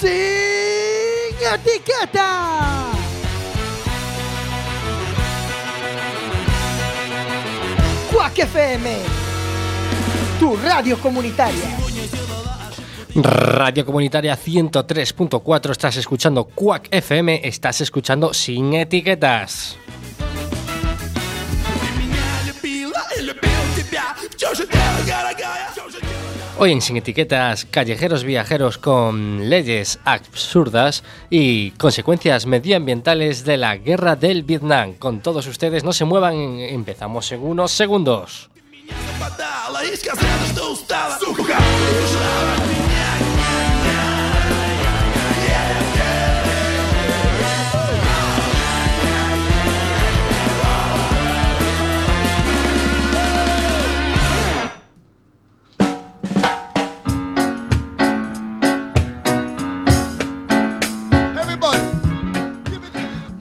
sin etiqueta. Quack FM, tu radio comunitaria. Radio Comunitaria 103.4, estás escuchando Quack FM, estás escuchando Sin Etiquetas. Hoy en Sin Etiquetas, callejeros viajeros con leyes absurdas y consecuencias medioambientales de la guerra del Vietnam. Con todos ustedes, no se muevan, empezamos en unos segundos.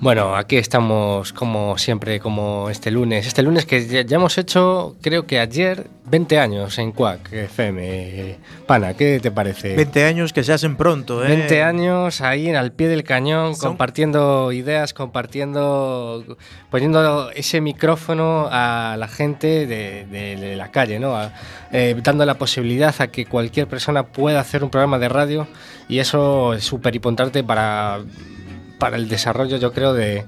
Bueno, aquí estamos como siempre, como este lunes. Este lunes que ya, hemos hecho, creo que ayer, 20 años en Quack FM. Pana, ¿qué te parece? 20 años que se hacen pronto, ¿eh? 20 años ahí al pie del cañón, Son- compartiendo ideas, compartiendo, poniendo ese micrófono a la gente de, de- de la calle, ¿no? A- eh, dando la posibilidad a que cualquier persona pueda hacer un programa de radio y eso es súper importante para, para el desarrollo, yo creo, de,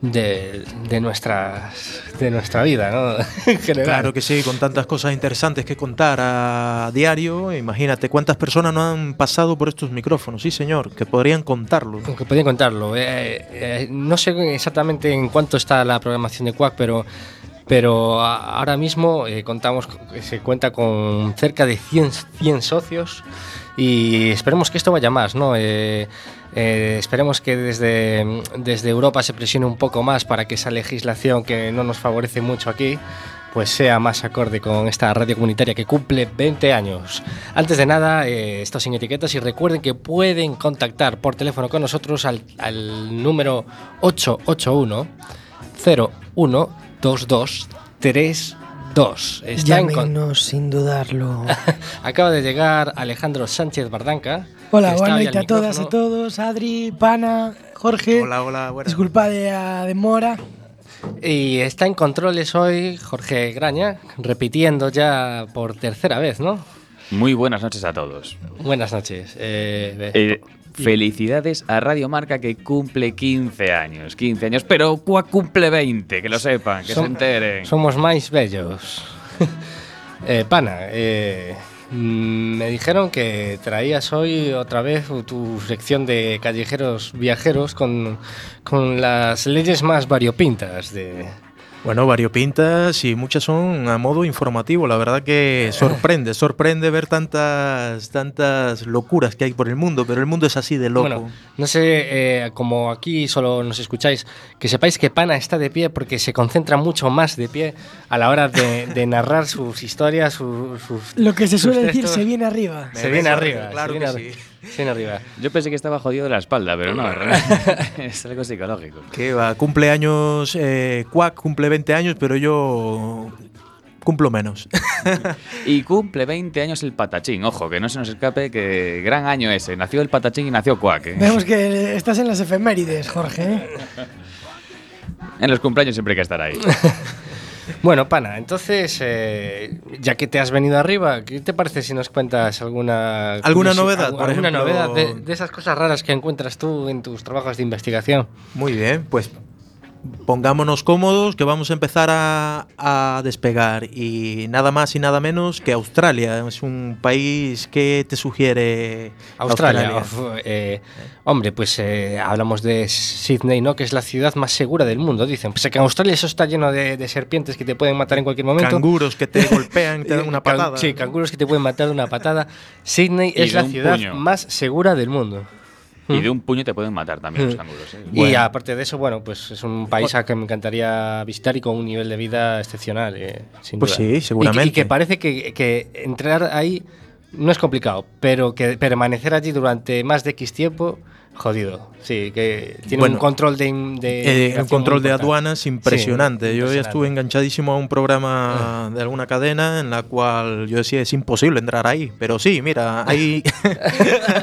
de, de nuestras, de nuestra vida, ¿no? Claro que sí, con tantas cosas interesantes que contar a diario. Imagínate cuántas personas no han pasado por estos micrófonos, sí señor, que podrían contarlo. Que podían contarlo. Eh, eh, no sé exactamente en cuánto está la programación de Quack, pero, pero ahora mismo eh, contamos, con- se cuenta con cerca de 100, 100 socios y esperemos que esto vaya más, ¿no? Eh, eh, esperemos que desde, desde Europa se presione un poco más para que esa legislación que no nos favorece mucho aquí pues sea más acorde con esta radio comunitaria que cumple 20 años. Antes de nada, eh, esto sin etiquetas y recuerden que pueden contactar por teléfono con nosotros al, al número 881 0122 3 2. Están con... sin dudarlo. Acaba de llegar Alejandro Sánchez Bardanca. Hola, buenas noches a todas e y a todos. Adri, Pana, Jorge. Hola, hola, buenas. Disculpa de a demora. Y está en controles hoy Jorge Graña, repitiendo ya por tercera vez, ¿no? Muy buenas noches a todos. Buenas noches. Eh, eh, felicidades a Radio Marca que cumple 15 años. 15 años, pero Cuac cumple 20, que lo sepan, que Som- se enteren. Somos más bellos. Eh, pana, eh, mm, me dijeron que traías hoy otra vez tu sección de callejeros viajeros con, con las leyes más variopintas de... Bueno, variopintas y muchas son a modo informativo. La verdad que sorprende, sorprende ver tantas, tantas locuras que hay por el mundo, pero el mundo es así de loco. Bueno, no sé, eh, como aquí solo nos escucháis, que sepáis que Pana está de pie porque se concentra mucho más de pie a la hora de, de narrar sus historias, su- sus... Lo que se sus suele decir se viene arriba. Se viene arriba. Claro se viene que sí. se viene arriba. Yo pensé que estaba jodido de la espalda, pero no, es algo psicológico. Que va, cumple años, eh, Quack cumple 20 años, pero yo cumplo menos. Y cumple 20 años el patachín, ojo, que no se nos escape, que gran año ese. Nació el patachín y nació Cuac. ¿eh? Vemos que estás en las efemérides, Jorge. ¿eh? En los cumpleaños siempre hay que estar ahí. Bueno, Pana, entonces, eh, ya que te has venido arriba, ¿qué te parece si nos cuentas alguna... ¿Alguna novedad, por alguna ejemplo? novedad de, de esas cosas raras que encuentras tú en tus trabajos de investigación? Muy bien, pues pongámonos cómodos que vamos a empezar a, a despegar y nada más y nada menos que Australia. Es un país que te sugiere Australia. uf, eh, hombre, pues eh, hablamos de Sydney, ¿no? Que es la ciudad más segura del mundo, dicen. Pues que en Australia eso está lleno de, de serpientes que te pueden matar en cualquier momento. Canguros que te golpean, te dan una Can- patada. Sí, canguros que te pueden matar de una patada. Sydney Y es la ciudad puño. más segura del mundo. Y de un puño te pueden matar también los Mm. canguros. ¿eh? Y aparte de eso, bueno, pues es un país a que me encantaría visitar y con un nivel de vida excepcional, eh, sin Pues duda. sí, Y que- Y, seguramente. que parece que, que entrar ahí no es complicado, pero que permanecer allí durante más de X tiempo, Jodido. Sí, que tiene Bueno, un control de. de Eh, un control de aduanas impresionante. Sí, yo ya estuve enganchadísimo a un programa de alguna cadena en la cual yo decía es imposible entrar ahí. Pero sí, mira, hay,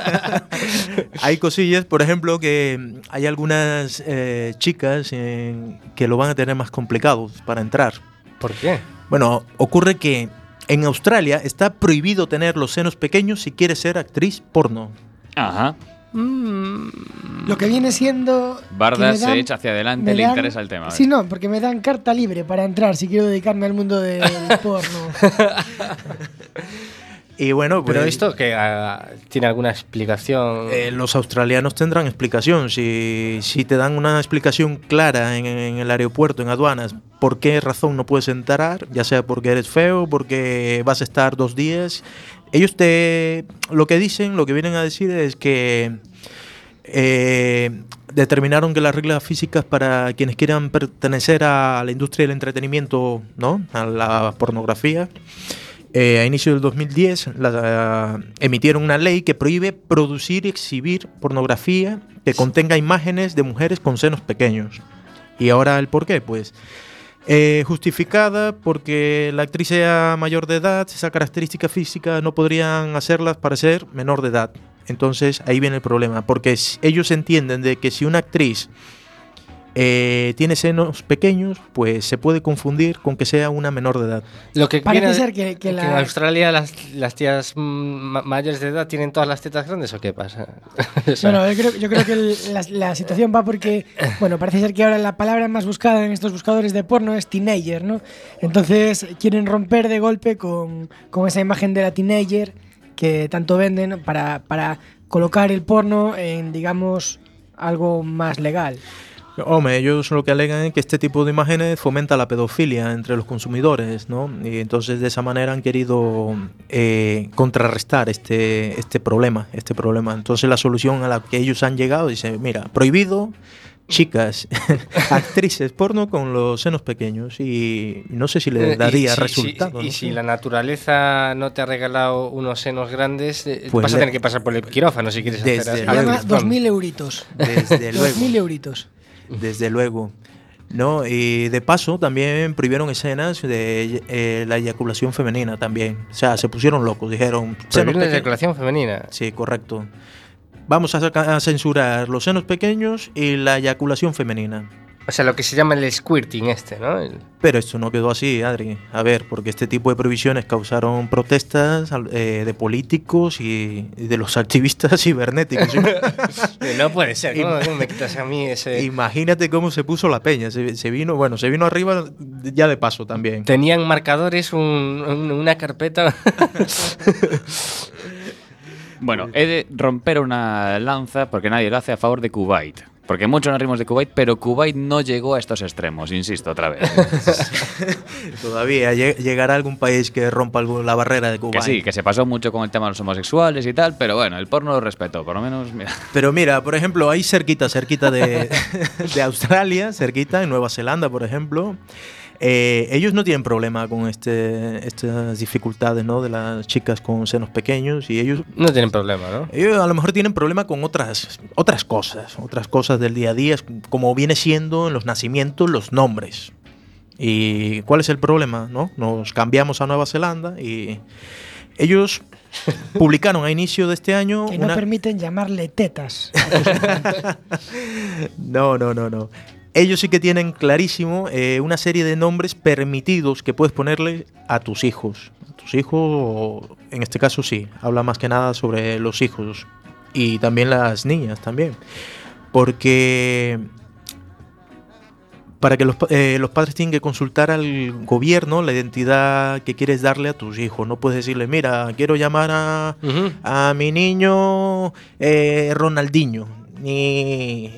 hay cosillas, por ejemplo, que hay algunas eh, chicas en- que lo van a tener más complicado para entrar. ¿Por qué? Bueno, ocurre que en Australia está prohibido tener los senos pequeños si quieres ser actriz porno. Ajá. Lo que viene siendo. Barda se echa hacia adelante, me le dan- interesa el tema. Sí, no, porque me dan carta libre para entrar si quiero dedicarme al mundo del porno. Y bueno, Pero pues, esto que ah, tiene alguna explicación. Eh, los australianos tendrán explicación. Si, si te dan una explicación clara en, en el aeropuerto, en aduanas, por qué razón no puedes entrar, ya sea porque eres feo, porque vas a estar dos días, ellos te. Lo que dicen, lo que vienen a decir es que. eh, determinaron que las reglas físicas para quienes quieran pertenecer a la industria del entretenimiento, ¿no? A la pornografía, eh, a inicio del 2010 la- emitieron una ley que prohíbe producir y exhibir pornografía que contenga imágenes de mujeres con senos pequeños. ¿Y ahora el por qué? Pues eh, justificada porque la actriz sea mayor de edad, esa característica física no podrían hacerlas parecer menor de edad. Entonces ahí viene el problema, porque ellos entienden de que si una actriz eh, tiene senos pequeños, pues se puede confundir con que sea una menor de edad. Lo que Parece ser que- que en la- Australia las, las tías mm, ma- mayores de edad tienen todas las tetas grandes o qué pasa? O sea, No, no, yo creo, yo creo que el- la, la situación va porque, bueno, parece ser que ahora la palabra más buscada en estos buscadores de porno es teenager, ¿no? Entonces quieren romper de golpe con, con esa imagen de la teenager que tanto venden para, para colocar el porno en, digamos, algo más legal. Hombre, ellos lo que alegan es que este tipo de imágenes fomenta la pedofilia entre los consumidores, ¿no? Y entonces de esa manera han querido eh, contrarrestar este, este problema, este problema. Entonces la solución a la que ellos han llegado dice, mira, prohibido chicas, actrices porno con los senos pequeños y no sé si eh, le y daría si- resultado. si- y ¿no? si la naturaleza no te ha regalado unos senos grandes, eh, Pues vas a tener que pasar por el quirófano si quieres Desde hacer luego. llama algo. 2.000 euritos. Desde luego. 2.000 euritos. Desde luego. No, y de paso también prohibieron escenas de eh, la eyaculación femenina también. O sea, se pusieron locos, dijeron... Prohibir "Senos la eyaculación femenina. Sí, correcto. Vamos a, a censurar los senos pequeños y la eyaculación femenina. O sea, lo que se llama el squirting este, ¿no? El- Pero esto no quedó así, Adri. A ver, porque este tipo de prohibiciones causaron protestas eh, de políticos y, y de los activistas cibernéticos. No puede ser, ¿cómo, cómo me quitas a mí ese...? Imagínate cómo se puso la peña. Se, se vino, bueno, se vino arriba ya de paso también. Tenían marcadores, un- un- una carpeta... Bueno, he de romper una lanza porque nadie lo hace a favor de Kuwait. Porque mucho nos rimos de Kuwait, pero Kuwait no llegó a estos extremos, insisto, otra vez. Todavía lle- llegará algún país que rompa la barrera de Cuba. que sí, que se pasó mucho con el tema de los homosexuales y tal, pero bueno, el porno lo respetó, por lo menos, mira. Pero mira, por ejemplo, ahí cerquita, cerquita de, de Australia, cerquita, en Nueva Zelanda, por ejemplo, eh, ellos no tienen problema con este, estas dificultades ¿no? de las chicas con senos pequeños y ellos, No tienen problema, ¿no? ellos a lo mejor tienen problema con otras, otras cosas, otras cosas del día a día, como viene siendo en los nacimientos los nombres. ¿Y cuál es el problema? ¿no? Nos cambiamos a Nueva Zelanda y ellos publicaron a inicio de este año Que no una... permiten llamarle tetas. No, no, no, no. Ellos sí que tienen clarísimo eh, una serie de nombres permitidos que puedes ponerle a tus hijos. A tus hijos, o en este caso sí, habla más que nada sobre los hijos y también las niñas también. Porque para que los, eh, los padres tienen que consultar al gobierno la identidad que quieres darle a tus hijos. No puedes decirle, mira, quiero llamar a, a mi niño eh, Ronaldinho, ni,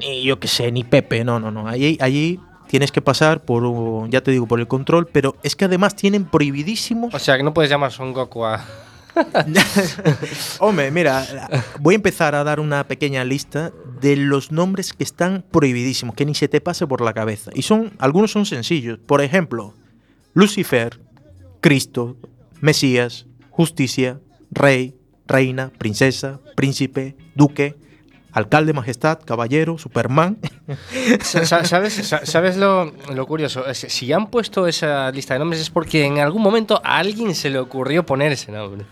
ni yo qué sé, ni Pepe, no, no, no. Allí, allí tienes que pasar por, ya te digo, por el control, pero es que además tienen prohibidísimos... O sea, que no puedes llamar Son Goku a... Hombre, mira, voy a empezar a dar una pequeña lista de los nombres que están prohibidísimos, que ni se te pase por la cabeza. Y son, algunos son sencillos. Por ejemplo, Lucifer, Cristo, Mesías, Justicia, Rey, Reina, Princesa, Príncipe, Duque, alcalde, majestad, caballero, superman. Sa- sa- ¿Sabes, sa- ¿sabes lo, lo curioso? Si han puesto esa lista de nombres es porque en algún momento a alguien se le ocurrió poner ese nombre.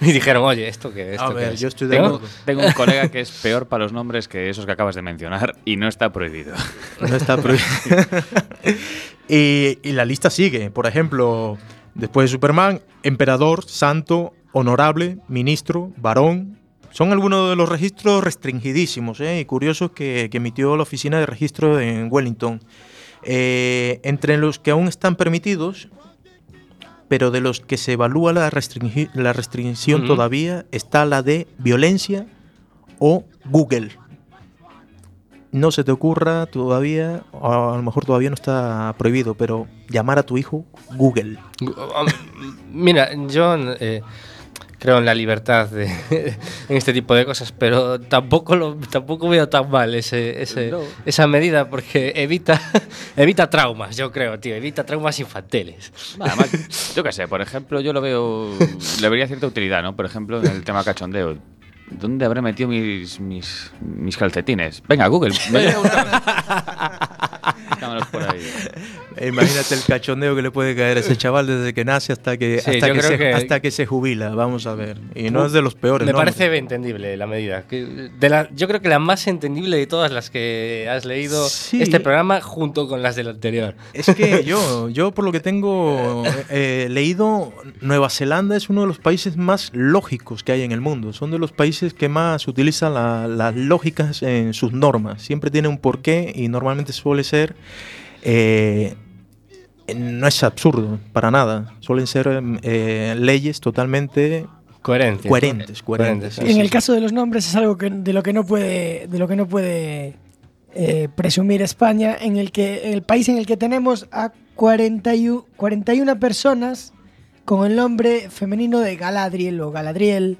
Y dijeron, oye, ¿esto qué es? A ¿Esto qué ver, es?". yo estoy de Tengo-. Tengo un colega que es peor para los nombres que esos que acabas de mencionar y no está prohibido. No está prohibido. y, y la lista sigue. Por ejemplo, después de Superman, emperador, santo, honorable, ministro, varón. Son algunos de los registros restringidísimos ¿eh? y curiosos que, que emitió la oficina de registro en Wellington. Eh, entre los que aún están permitidos, pero de los que se evalúa la, restricción todavía, está la de violencia o Google no se te ocurra todavía, o a lo mejor todavía no está prohibido, pero llamar a tu hijo Google. Mira, yo eh, creo en la libertad de, en este tipo de cosas, pero tampoco lo, tampoco veo tan mal ese, ese- No. esa medida porque evita, evita traumas, yo creo, tío, evita traumas infantiles. Yo qué sé, por ejemplo, yo lo veo. Le vería cierta utilidad, ¿no? Por ejemplo, en el tema cachondeo. ¿Dónde habré metido mis, mis, mis calcetines? Venga, Google. me voy a por ahí. Eh, Imagínate el cachondeo que le puede caer a ese chaval desde que nace hasta que, Sí, hasta que, se, que- hasta que se jubila, vamos a ver. Y no es de los peores. Me ¿no? parece entendible la medida. que- De la, yo creo que la más entendible de todas las que has leído Sí. este programa junto con las del anterior. Es que yo, yo por lo que tengo eh, leído, Nueva Zelanda es uno de los países más lógicos que hay en el mundo. Son de los países que más utilizan la- las lógicas en sus normas. Siempre tiene un porqué y normalmente suele ser... eh, no es absurdo, para nada. Suelen ser eh, leyes totalmente Coherente. Coherentes, coherentes, sí, en el caso de los nombres es algo que, de lo que no puede, de lo que no puede eh, presumir España, en el que el país en el que tenemos a 41, 41 personas con el nombre femenino de Galadriel o Galadriel,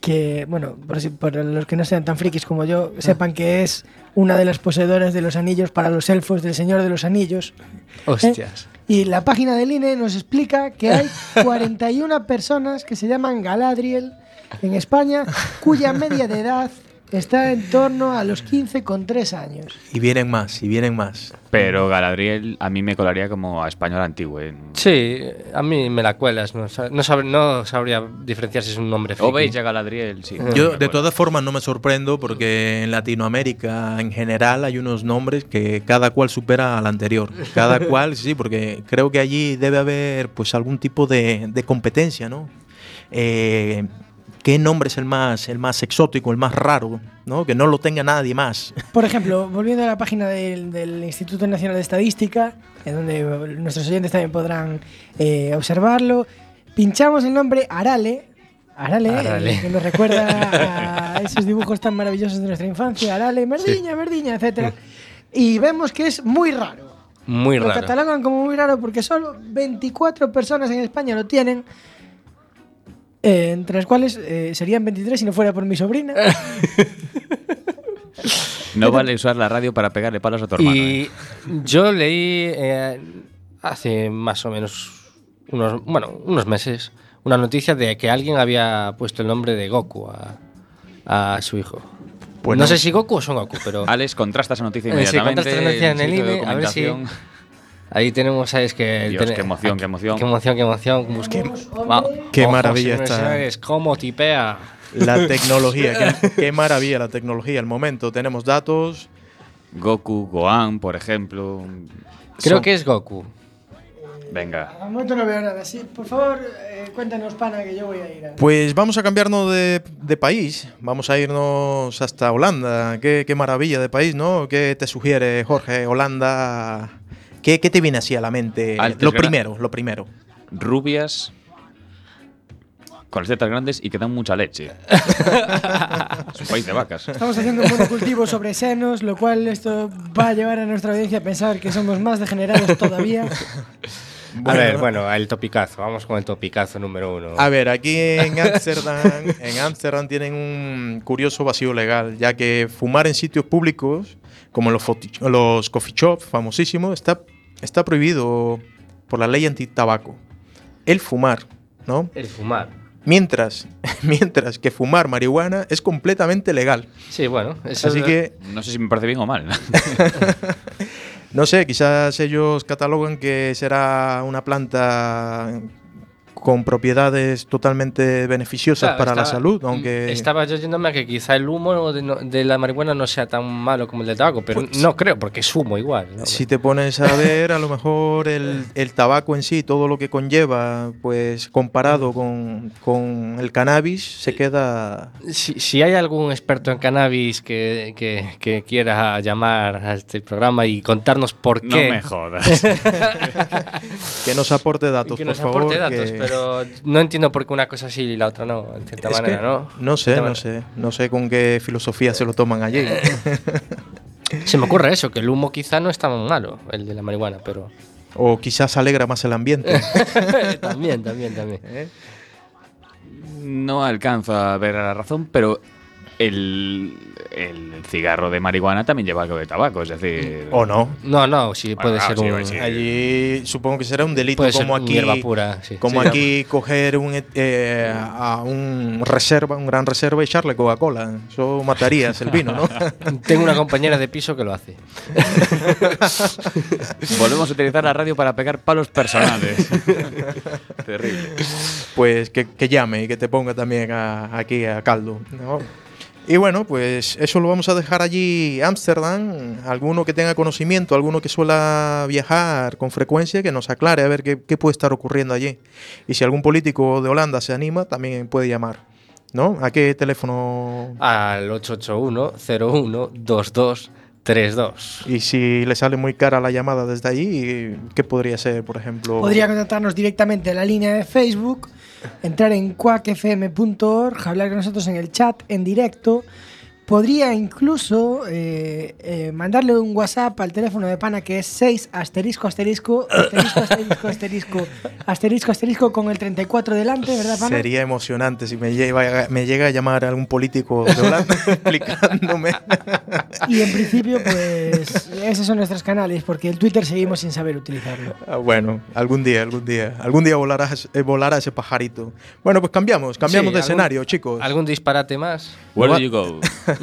que, bueno, por, si- por los que no sean tan frikis como yo, sepan que es una de las poseedoras de los anillos para los elfos del Señor de los Anillos. Hostias. Y la página del INE nos explica que hay 41 personas que se llaman Galadriel en España, cuya media de edad está en torno a los 15 con 3 años. Y vienen más, y vienen más. Pero Galadriel a mí me colaría como a español antiguo. ¿eh? Sí, a mí me la cuelas. No, no, sab- no sabría diferenciar si es un nombre O veis ya Galadriel, sí. Yo Me de todas formas no me sorprendo porque en Latinoamérica en general hay unos nombres que cada cual supera al anterior. Cada cual, sí, porque creo que allí debe haber pues algún tipo de, de competencia, ¿no? Eh, ¿Qué nombre es el más, el más exótico, el más raro, ¿no? Que no lo tenga nadie más. Por ejemplo, volviendo a la página del, del Instituto Nacional de Estadística, en donde nuestros oyentes también podrán eh, observarlo, pinchamos el nombre Arale. Arale, Arale. eh, que nos recuerda a esos dibujos tan maravillosos de nuestra infancia, Arale, Merdiña, Merdiña, etcétera. Y vemos que es muy raro. Muy Lo raro. catalogan como muy raro porque solo 24 personas en España lo tienen. Eh, entre las cuales eh, serían 23 si no fuera por mi sobrina. No vale usar la radio para pegarle palos a tu hermano. ¿eh? Y yo leí eh, hace más o menos unos, bueno, unos meses una noticia de que alguien había puesto el nombre de Goku a, a su hijo. Pues no sé si Goku o Son Goku, pero Alex, contrasta esa noticia Eh, sí, inmediatamente. contrasta esa noticia en el sitio de INE, a ver si-. Ahí tenemos, ¿sabes? Que Dios, ten- qué emoción, qué emoción. Qué emoción, qué emoción. Busque- Va- Qué Ojos, maravilla y esta- señores, cómo tipea. La tecnología, qué, qué maravilla la tecnología. Al momento tenemos datos. Goku, Gohan, por ejemplo. Creo Son- que es Goku. Venga. Al momento no veo nada. Sí, por favor, eh, cuéntanos, pana, que yo voy a ir a... Pues vamos a cambiarnos de, de país. Vamos a irnos hasta Holanda. Qué, qué maravilla de país, ¿no? ¿Qué te sugiere, Jorge? Holanda. ¿Qué, qué te viene así a la mente? Altos lo primero, lo primero. Rubias. Con las tetas grandes y que dan mucha leche. es un país de vacas. Estamos haciendo un monocultivo sobre senos, lo cual esto va a llevar a nuestra audiencia a pensar que somos más degenerados todavía. a ver, bueno, el topicazo. Vamos con el topicazo número uno. A ver, aquí en Ámsterdam, en Ámsterdam tienen un curioso vacío legal, ya que fumar en sitios públicos, como los, los coffee shops famosísimos, está, está prohibido por la ley antitabaco. El fumar, ¿no? El fumar. Mientras, mientras que fumar marihuana es completamente legal. Sí, bueno. Eso Así que, No sé si me parece bien o mal. no sé, quizás ellos catalogan que será una planta con propiedades totalmente beneficiosas Claro, para la salud, aunque... Estaba yo yéndome a que quizá el humo de, no- de la marihuana no sea tan malo como el del tabaco, pero Pues- no creo, porque es humo igual. ¿no? Si te pones a ver, a lo mejor el, el tabaco en sí, todo lo que conlleva, pues comparado con, con el cannabis, se queda... Si, si hay algún experto en cannabis que, que- que quiera llamar a este programa y contarnos por no qué. me jodas. Que nos aporte datos, que por nos favor. aporte datos, que- pero no entiendo por qué una cosa sí y la otra no, en cierta es manera, que ¿no? no sé, no manera- sé. No sé con qué filosofía se lo toman allí. Se me ocurre eso, que el humo quizá no es tan malo, el de la marihuana, pero. o quizás alegra más el ambiente. también, también, también. ¿eh? No alcanzo a ver la razón, pero el, el cigarro de marihuana también lleva algo de tabaco, es decir... O no. No, no, sí puede ah, ser sí, un. sí. Allí supongo que será un delito Puede como aquí. hierba pura, sí. Como Sí, aquí coger un, eh, a un reserva, un gran reserva y echarle Coca-Cola. Eso matarías el vino, ¿no? Tengo una compañera de piso que lo hace. Volvemos a utilizar la radio para pegar palos personales. Terrible. pues que, que llame y que te ponga también a- aquí a caldo. ¿no? Y bueno, pues eso lo vamos a dejar allí, Ámsterdam. Alguno que tenga conocimiento, alguno que suela viajar con frecuencia, que nos aclare a ver qué, puede estar ocurriendo allí. Y si algún político de Holanda se anima, también puede llamar. ¿No? ¿A qué teléfono? Al 881-01-2232. Y si le sale muy cara la llamada desde allí, ¿qué podría ser, por ejemplo? Podría contactarnos directamente en la línea de Facebook, entrar en quackfm.org, hablar con nosotros en el chat en directo. Podría incluso eh, eh, mandarle un WhatsApp al teléfono de pana que es 6 asterisco asterisco asterisco asterisco asterisco asterisco asterisco con el 34 delante, ¿verdad, pana? Sería emocionante si me llega, me llega a llamar algún político de Holanda explicándome. Y en principio, pues esos son nuestros canales, porque el Twitter seguimos sin saber utilizarlo. Ah, bueno, algún día, algún día. Algún día volará, ese- eh, volará ese pajarito. Bueno, pues cambiamos, cambiamos Sí, de algún- escenario, chicos. ¿Algún disparate más? Where do you go?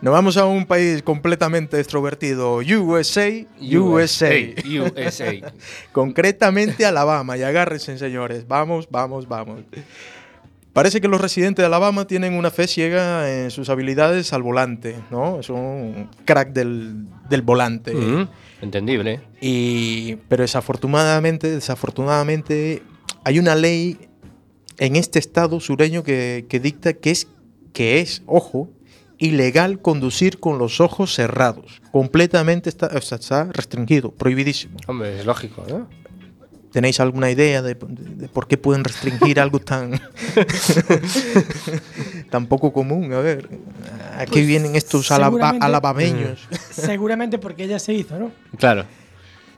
Nos vamos a un país completamente extrovertido, USA, USA. USA. Concretamente Alabama. Y agárrense, señores. Vamos, vamos, vamos. Parece que los residentes de Alabama tienen una fe ciega en sus habilidades al volante, ¿no? Son crack del, del volante. Mm, Entendible. Y, pero desafortunadamente, desafortunadamente, hay una ley en este estado sureño que, que dicta que es, que es, ojo, ilegal conducir con los ojos cerrados. Completamente está, está restringido, prohibidísimo. Hombre, es lógico, ¿no? ¿Tenéis alguna idea de, de por qué pueden restringir algo tan, tan poco común? A ver, ¿a qué Pues, vienen estos alaba- seguramente- alabameños? Seguramente porque ya se hizo, ¿no? Claro.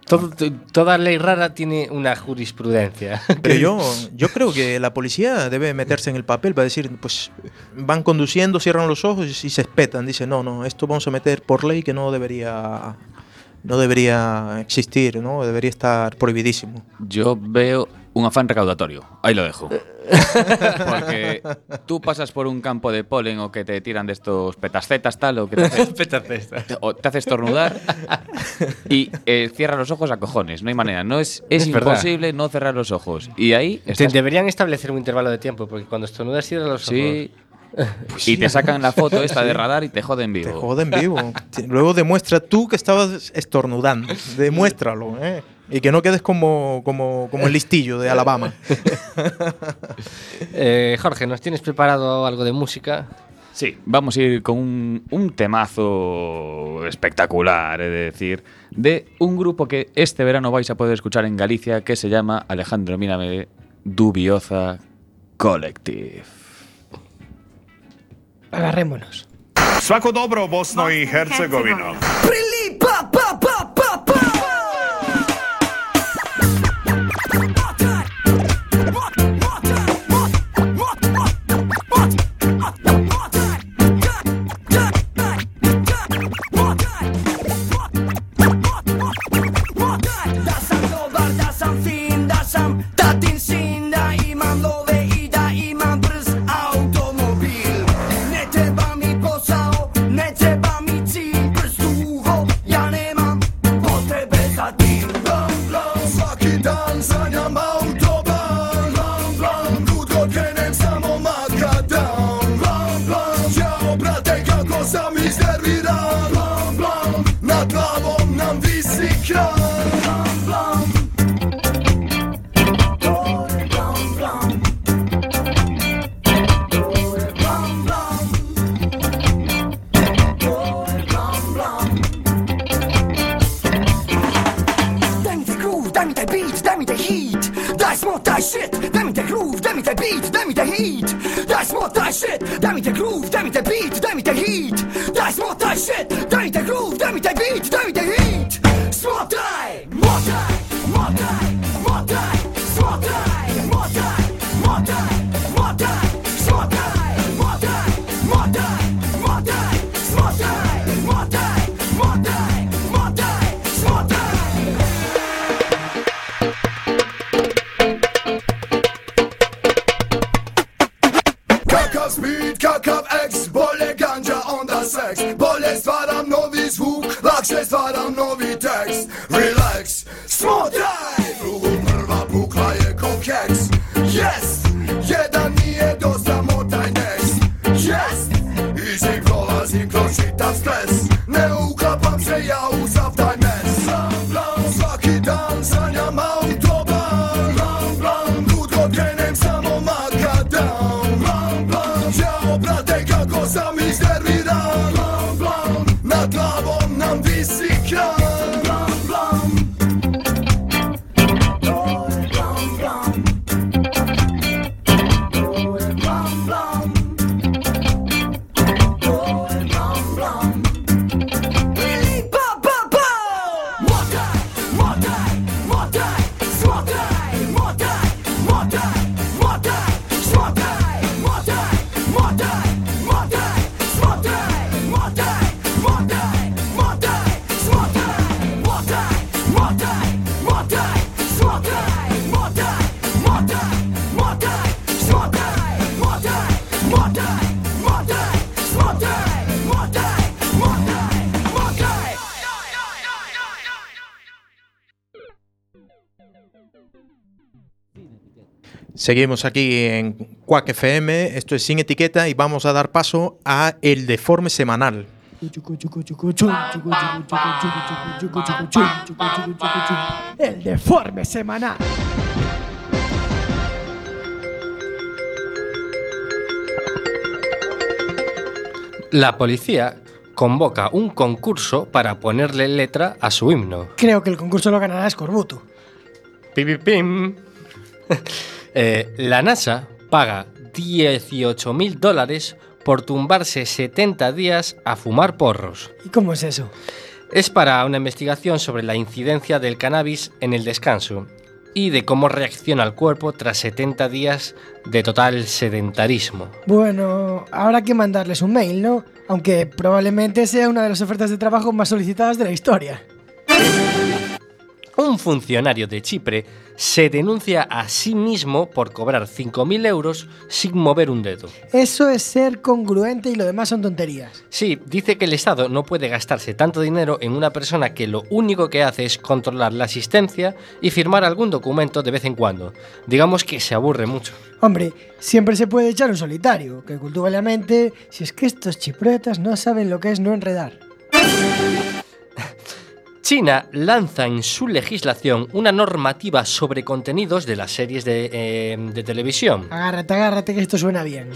Todo- toda ley rara tiene una jurisprudencia. Pero yo, yo creo que la policía debe meterse en el papel para decir, pues van conduciendo, cierran los ojos y se espetan. Dicen, no, no, esto vamos a meter por ley que no debería, no debería existir, ¿no? Debería estar prohibidísimo. Yo veo un afán recaudatorio. Ahí lo dejo. Porque tú pasas por un campo de polen o que te tiran de estos petascetas tal o que te haces, o te haces estornudar y eh, cierra los ojos a cojones. No hay manera. No es, es, Es verdad. imposible no cerrar los ojos. Y ahí Te- deberían establecer un intervalo de tiempo, porque cuando estornudas cierras los ojos. Sí. Y te sacan la foto esta de radar y te joden vivo. Te joden vivo. Luego demuestra tú que estabas estornudando. Demuéstralo, ¿eh? Y que no quedes como, como, como el listillo de Alabama. Eh, Jorge, ¿nos tienes preparado algo de música? Sí, vamos a ir con un, un temazo espectacular, es decir, de un grupo que este verano vais a poder escuchar en Galicia que se llama Alejandro Mírame Dubioza Collective. Agarrémonos. Svako dobro Bosno i Hercegovino. Da house Seguimos aquí en Quack FM, esto es Sin Etiqueta y vamos a dar paso a El Deforme Semanal. El deforme semanal. La policía convoca un concurso para ponerle letra a su himno. Creo que el concurso lo ganará Scorbuto. Pim, pim, pim. Eh, la NASA paga 18 mil dólares por tumbarse 70 días a fumar porros. ¿Y cómo es eso? Es para una investigación sobre la incidencia del cannabis en el descanso y de cómo reacciona el cuerpo tras 70 días de total sedentarismo. Bueno, habrá que mandarles un mail, ¿no? Aunque probablemente sea una de las ofertas de trabajo más solicitadas de la historia. Un funcionario de Chipre se denuncia a sí mismo por cobrar 5.000 euros sin mover un dedo. Eso es ser congruente y lo demás son tonterías. Sí, dice que el Estado no puede gastarse tanto dinero en una persona que lo único que hace es controlar la asistencia y firmar algún documento de vez en cuando. Digamos que se aburre mucho. Hombre, siempre se puede echar un solitario, que cultive la mente, si es que estos chipretas no saben lo que es no enredar. China lanza en su legislación una normativa sobre contenidos de las series de, eh, de televisión. Agárrate, agárrate, que esto suena bien.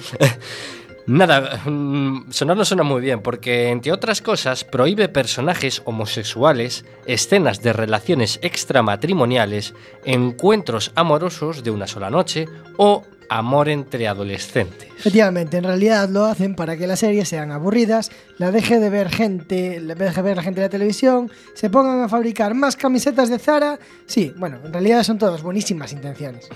Nada, mm, sonar no suena muy bien, porque entre otras cosas prohíbe personajes homosexuales, escenas de relaciones extramatrimoniales, encuentros amorosos de una sola noche o amor entre adolescentes. Efectivamente, en realidad lo hacen para que las series sean aburridas, la deje de ver gente, la deje de ver la gente de la televisión, se pongan a fabricar más camisetas de Zara. Sí, bueno, en realidad son todas buenísimas intenciones.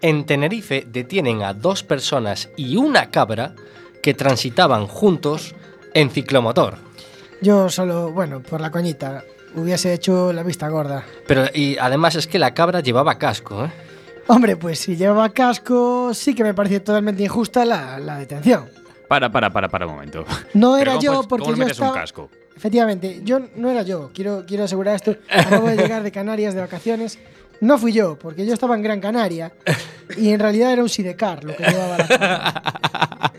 En Tenerife detienen a dos personas y una cabra que transitaban juntos en ciclomotor. Yo solo, bueno, por la coñita, hubiese hecho la vista gorda. Pero y además es que la cabra llevaba casco, ¿eh? Hombre, pues si lleva casco, sí que me parece totalmente injusta la, la detención. Para, para, para, para un momento. No era ¿cómo yo porque ¿cómo yo metes un estaba- casco? Efectivamente, yo no era yo, quiero, quiero asegurar esto. Acabo de llegar de Canarias de vacaciones. No fui yo, porque yo estaba en Gran Canaria y en realidad era un sidecar lo que llevaba la.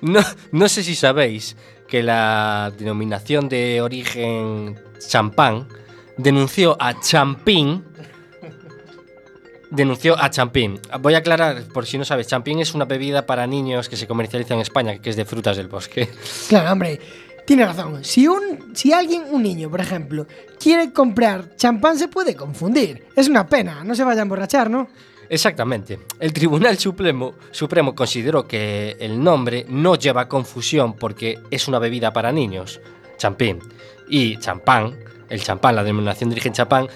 No, no sé si sabéis que la denominación de origen champán denunció a Champín. Denunció a Champín. Voy a aclarar, por si no sabes, Champín es una bebida para niños que se comercializa en España, que es de frutas del bosque. Claro, hombre, tiene razón. Si, un, si alguien, un niño, por ejemplo, quiere comprar champán, se puede confundir. Es una pena, no se vaya a emborrachar, ¿no? Exactamente. El Tribunal Supremo, Supremo consideró que el nombre no lleva confusión porque es una bebida para niños, champín, y champán, el champán, la denominación de origen champán,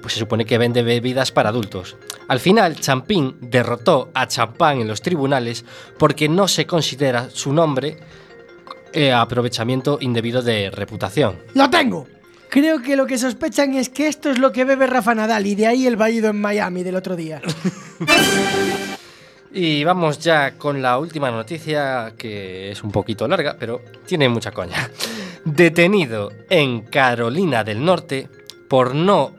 pues se supone que vende bebidas para adultos. Al final, Champín derrotó a Champán en los tribunales porque no se considera su nombre eh, aprovechamiento indebido de reputación. ¡Lo tengo! Creo que lo que sospechan es que esto es lo que bebe Rafa Nadal y de ahí el vallido en Miami del otro día. Y vamos ya con la última noticia, que es un poquito larga, pero tiene mucha coña. Detenido en Carolina del Norte por no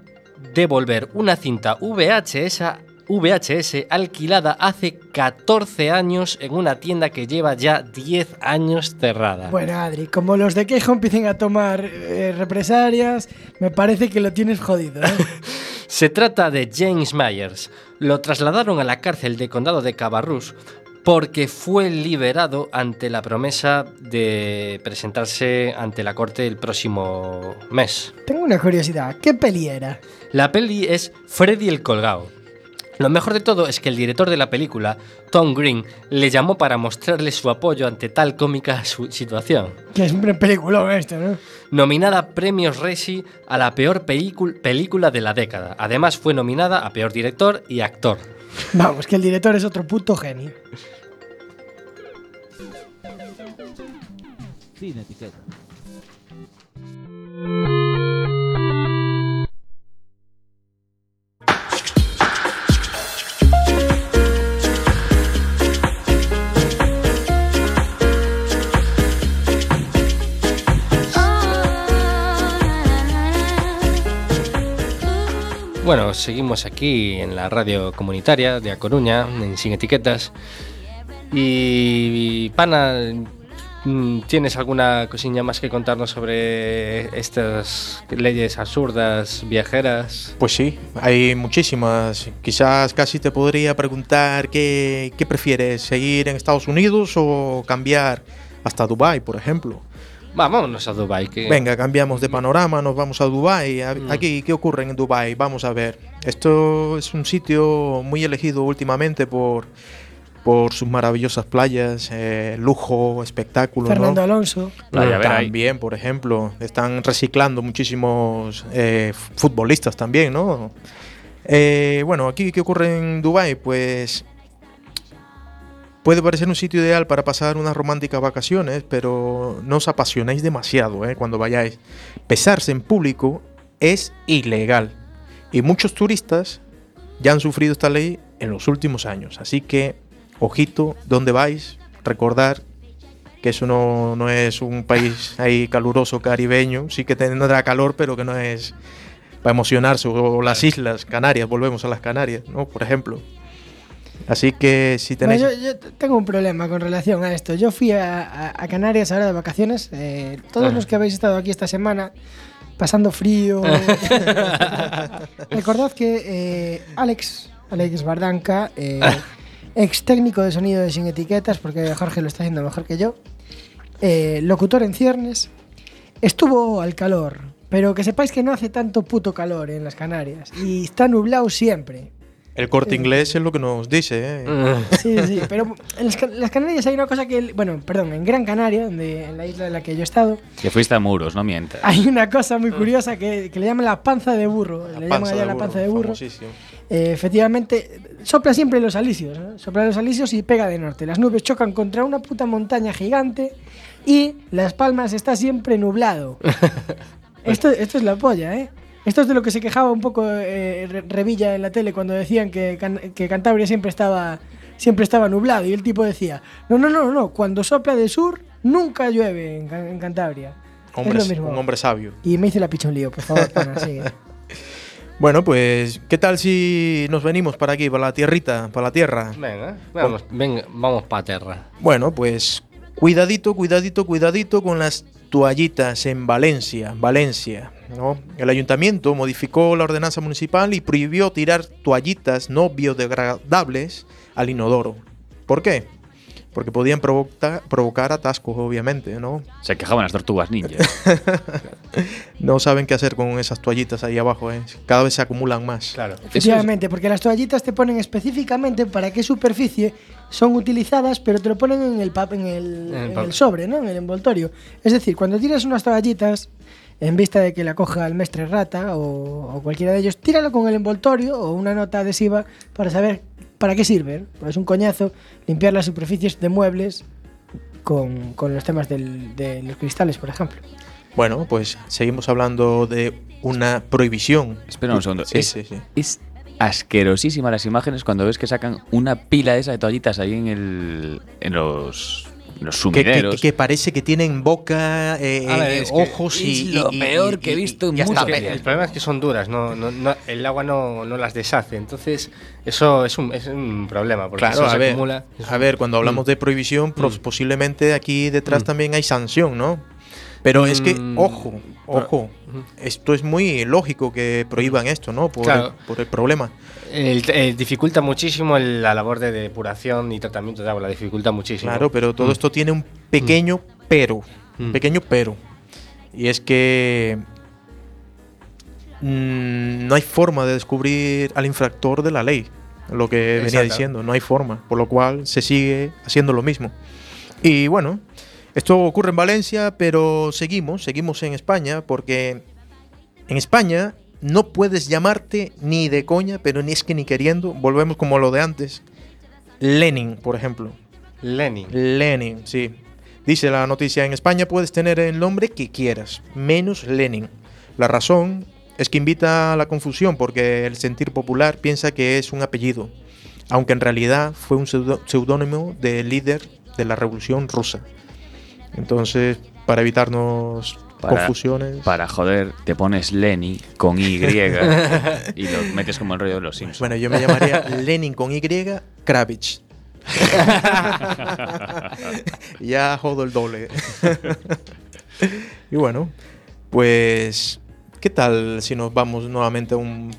devolver una cinta VHS, VHS alquilada hace 14 años en una tienda que lleva ya 10 años cerrada. Bueno, Adri, como los de Quejo empiecen a tomar eh, represalias, me parece que lo tienes jodido, ¿eh? Se trata de James Myers. Lo trasladaron a la cárcel de condado de Cabarrús porque fue liberado ante la promesa de presentarse ante la corte el próximo mes. Tengo una curiosidad, ¿qué peli era? La peli es Freddy el Colgado. Lo mejor de todo es que el director de la película, Tom Green, le llamó para mostrarle su apoyo ante tal cómica situación. Que es un peliculón esto, ¿no? Nominada a premios Resi a la peor película de la década. Además fue nominada a peor director y actor. Vamos, que el director es otro puto genio. Bueno, seguimos aquí en la radio comunitaria de A Coruña, en Sin Etiquetas. Y, Pana, mm, ¿tienes alguna cosilla más que contarnos sobre estas leyes absurdas, viajeras? Pues sí, hay muchísimas. Quizás casi te podría preguntar qué, qué prefieres, seguir en Estados Unidos o cambiar hasta Dubai, por ejemplo. Vámonos a Dubai. Que... Venga, cambiamos de panorama, nos vamos a Dubai. Mm. Aquí, ¿qué ocurre en Dubai? Vamos a ver. Esto es un sitio muy elegido últimamente por, por sus maravillosas playas, eh, lujo, espectáculo. ¿no? Fernando Alonso. Playa. También, por ejemplo, están reciclando muchísimos eh, futbolistas también, ¿no? Eh, bueno, aquí, ¿qué ocurre en Dubai? Pues puede parecer un sitio ideal para pasar unas románticas vacaciones, pero no os apasionéis demasiado ¿eh? cuando vayáis. Pesarse en público es ilegal y muchos turistas ya han sufrido esta ley en los últimos años. Así que, ojito, ¿dónde vais? Recordar que eso no, no es un país ahí caluroso caribeño, sí que tendrá calor, pero que no es para emocionarse, o las islas Canarias, volvemos a las Canarias, ¿no? Por ejemplo. Así que si tenéis... Bueno, yo, yo tengo un problema con relación a esto. Yo fui a, a- a Canarias ahora de vacaciones. eh, todos los que habéis estado aquí esta semana, pasando frío. Recordad que eh, Alex, Alex Bardanca, eh, ex técnico de sonido de Sin Etiquetas, porque Jorge lo está haciendo mejor que yo, locutor en ciernes, estuvo al calor. Pero que sepáis que no hace tanto puto calor en las Canarias. Y está nublado siempre. El corte inglés es lo que nos dice, ¿eh? Mm. Sí, sí, pero en las, Can- las Canarias hay una cosa que, bueno, perdón, en Gran Canaria, donde, en la isla en la que yo he estado, Que fuiste a muros, no mientas. hay una cosa muy curiosa que, que le llaman la panza de burro. le llaman allá la panza de burro. Eh, efectivamente, sopla siempre los alisios, ¿no? sopla los alisios y pega de norte. Las nubes chocan contra una puta montaña gigante y Las Palmas está siempre nublado. esto, esto es la polla, ¿eh? Esto es de lo que se quejaba un poco eh, Re- Revilla en la tele cuando decían que, Can- que Cantabria siempre estaba, siempre estaba nublado. Y el tipo decía, no, no, no, no, cuando sopla de sur nunca llueve en, Can- en Cantabria. Hombre, es lo mismo. un hombre sabio. Y me hice la picha un lío, por favor, pana, sigue. Bueno, pues, ¿qué tal si nos venimos para aquí, para la tierrita, para la tierra? Venga, vamos, venga, vamos para tierra. Bueno, pues Cuidadito, cuidadito, cuidadito con las toallitas en Valencia, Valencia. ¿No? El ayuntamiento modificó la ordenanza municipal y prohibió tirar toallitas no biodegradables al inodoro. ¿Por qué? Porque podían provocar, provocar atascos, obviamente, ¿no? Se quejaban las tortugas ninja. No saben qué hacer con esas toallitas ahí abajo, ¿eh? Cada vez se acumulan más. Claro. Efectivamente, porque las toallitas te ponen específicamente para qué superficie son utilizadas, pero te lo ponen en el, pap- en el, En el en papel. el sobre, ¿no? En el envoltorio. Es decir, cuando tiras unas toallitas, en vista de que la coja el mestre rata o, o cualquiera de ellos, tíralo con el envoltorio o una nota adhesiva para saber para qué sirve. Pues es un coñazo limpiar las superficies de muebles con, con los temas del- de los cristales, por ejemplo. Bueno, pues seguimos hablando de una prohibición. Espera un segundo. Sí, es, sí, sí. es asquerosísima las imágenes cuando ves que sacan una pila esa de toallitas ahí en el en los, los Que, que- sumideros. que parece que tienen boca, eh, ver, eh, ojos y. es lo y- peor y- que he y- visto en que el problema es que son duras, no, no- no- el agua no, no las deshace. Entonces, eso es un, es un problema. Porque Claro, eso a se ver, acumula. a ver, cuando hablamos de prohibición, pros- posiblemente aquí detrás también hay sanción, ¿no? Pero es que, Mm, ojo, pero- ojo, esto es muy lógico que prohíban esto, ¿no? Por, Claro. el, por el problema. El- eh, dificulta muchísimo el- la labor de depuración y tratamiento de agua, la dificulta muchísimo. Claro, pero todo Mm. esto tiene un pequeño pero, un Mm. pequeño pero. Y es que mm, no hay forma de descubrir al infractor de la ley, lo que venía diciendo, no hay forma, por lo cual se sigue haciendo lo mismo. Y bueno, esto ocurre en Valencia, pero seguimos, seguimos en España, porque en España no puedes llamarte ni de coña, pero ni es que ni queriendo, volvemos como lo de antes, Lenin, por ejemplo. Lenin. Lenin, sí. Dice la noticia, en España puedes tener el nombre que quieras, menos Lenin. La razón es que invita a la confusión porque el sentir popular piensa que es un apellido, aunque en realidad fue un seudónimo del líder de la revolución rusa. Entonces, para evitarnos Para- confusiones... Para joder, te pones Lenny con Y y lo metes como el rollo de los Simpsons. Bueno, yo me llamaría Lenin con Y, Kravitz. ya jodo el doble. y bueno, pues, ¿qué tal si nos vamos nuevamente a un,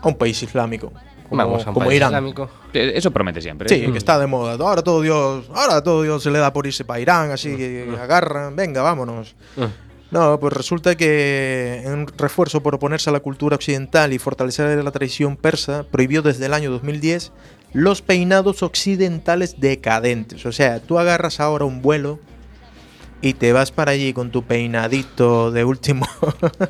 a un país islámico? Como, Vamos como Irán. islámico. Eso promete siempre. Sí, ¿eh? que está de moda. Ahora todo Dios, ahora todo Dios se le da por irse para Irán, así que agarran, venga, vámonos. Mm. No, pues resulta que en un refuerzo por oponerse a la cultura occidental y fortalecer la tradición persa, prohibió desde el año 2010 los peinados occidentales decadentes. O sea, tú agarras ahora un vuelo y te vas para allí con tu peinadito de último,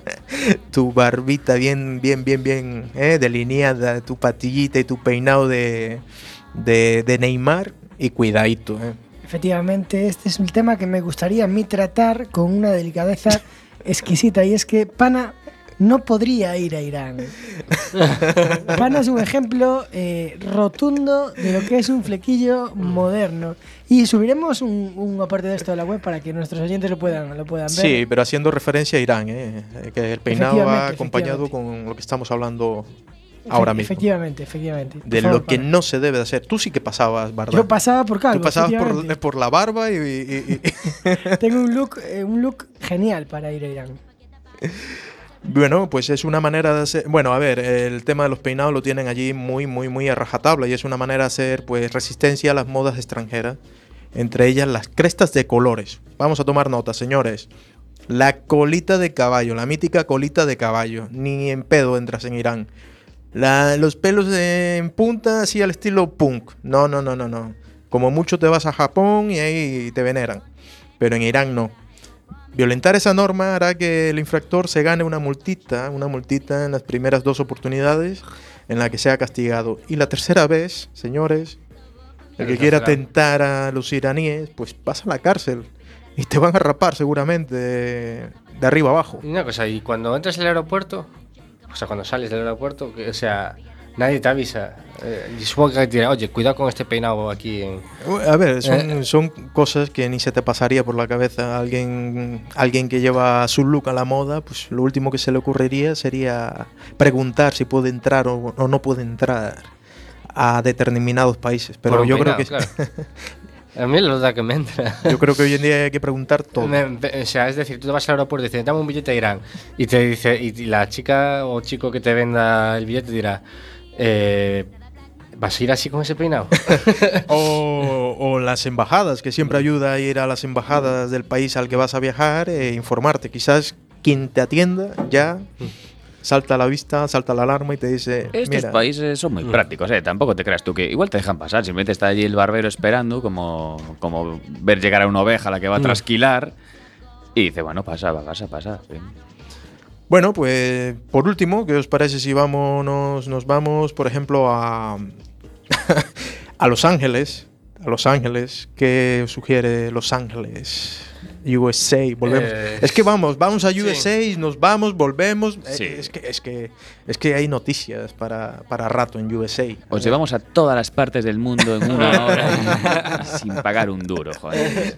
tu barbita bien, bien, bien, bien eh, delineada, tu patillita y tu peinado de, de, de Neymar y cuidadito. eh. Efectivamente, este es un tema que me gustaría a mí tratar con una delicadeza exquisita y es que Pana no podría ir a Irán. Pana es un ejemplo eh, rotundo de lo que es un flequillo moderno. Y subiremos un, un aparte de esto a la web para que nuestros oyentes lo puedan, lo puedan ver. Sí, pero haciendo referencia a Irán, eh, que el peinado va acompañado con lo que estamos hablando ahora mismo. Efectivamente, efectivamente. Por De favor, lo que no se debe de hacer. Tú sí que pasabas, ¿verdad? Yo pasaba por calvo. Tú pasabas por, la barba y, y- y- Tengo un look, eh, un look genial para ir a Irán. Bueno, pues es una manera de hacer. Bueno, a ver, el tema de los peinados lo tienen allí muy, muy, muy a rajatabla y es una manera de hacer, pues, resistencia a las modas extranjeras, entre ellas las crestas de colores. Vamos a tomar nota, señores. La colita de caballo, la mítica colita de caballo. Ni en pedo entras en Irán. Los pelos en punta, así al estilo punk. No, no, no, no, no. Como mucho te vas a Japón y ahí te veneran. Pero en Irán no. Violentar esa norma hará que el infractor se gane una multita, una multita en las primeras dos oportunidades en la que sea castigado. Y la tercera vez, señores, el que quiera tercera. tentar a los iraníes, pues pasa a la cárcel. Y te van a rapar seguramente de, de arriba abajo. Y una cosa, y cuando entras al aeropuerto, o sea, cuando sales del aeropuerto, que, o sea, nadie te avisa. Eh, y supongo que dirá, oye, cuidado con este peinado aquí. En... A ver, son, Eh. son cosas que ni se te pasaría por la cabeza. Alguien, alguien que lleva su look a la moda, pues lo último que se le ocurriría sería preguntar si puede entrar o, o no puede entrar a determinados países. Pero yo creo que claro. A mí la duda que me entra. Yo creo que hoy en día hay que preguntar todo. O sea, es decir, tú te vas al aeropuerto y dices, dame un billete a Irán. Y te dice, y, y la chica o chico que te venda el billete dirá, eh, ¿vas a ir así con ese peinado? O, o las embajadas, que siempre ayuda a ir a las embajadas del país al que vas a viajar e informarte. Quizás quien te atienda ya salta a la vista, salta la alarma y te dice, Estos mira, países son muy prácticos, ¿eh? Tampoco te creas tú que igual te dejan pasar. Simplemente está allí el barbero esperando, como, como ver llegar a una oveja a la que va a trasquilar. Y dice, bueno, pasa, va, pasa, pasa. sí. Bueno, pues por último, ¿qué os parece si vamos, nos, vamos, por ejemplo, a, a Los Ángeles? A Los Ángeles, ¿qué sugiere Los Ángeles? USA, volvemos. Eh, es que vamos, vamos a sí. USA, nos vamos, volvemos. Eh, Sí. Es, que, es, que, es que hay noticias para, para rato en USA. Os llevamos a todas las partes del mundo en una hora sin pagar un duro, joder.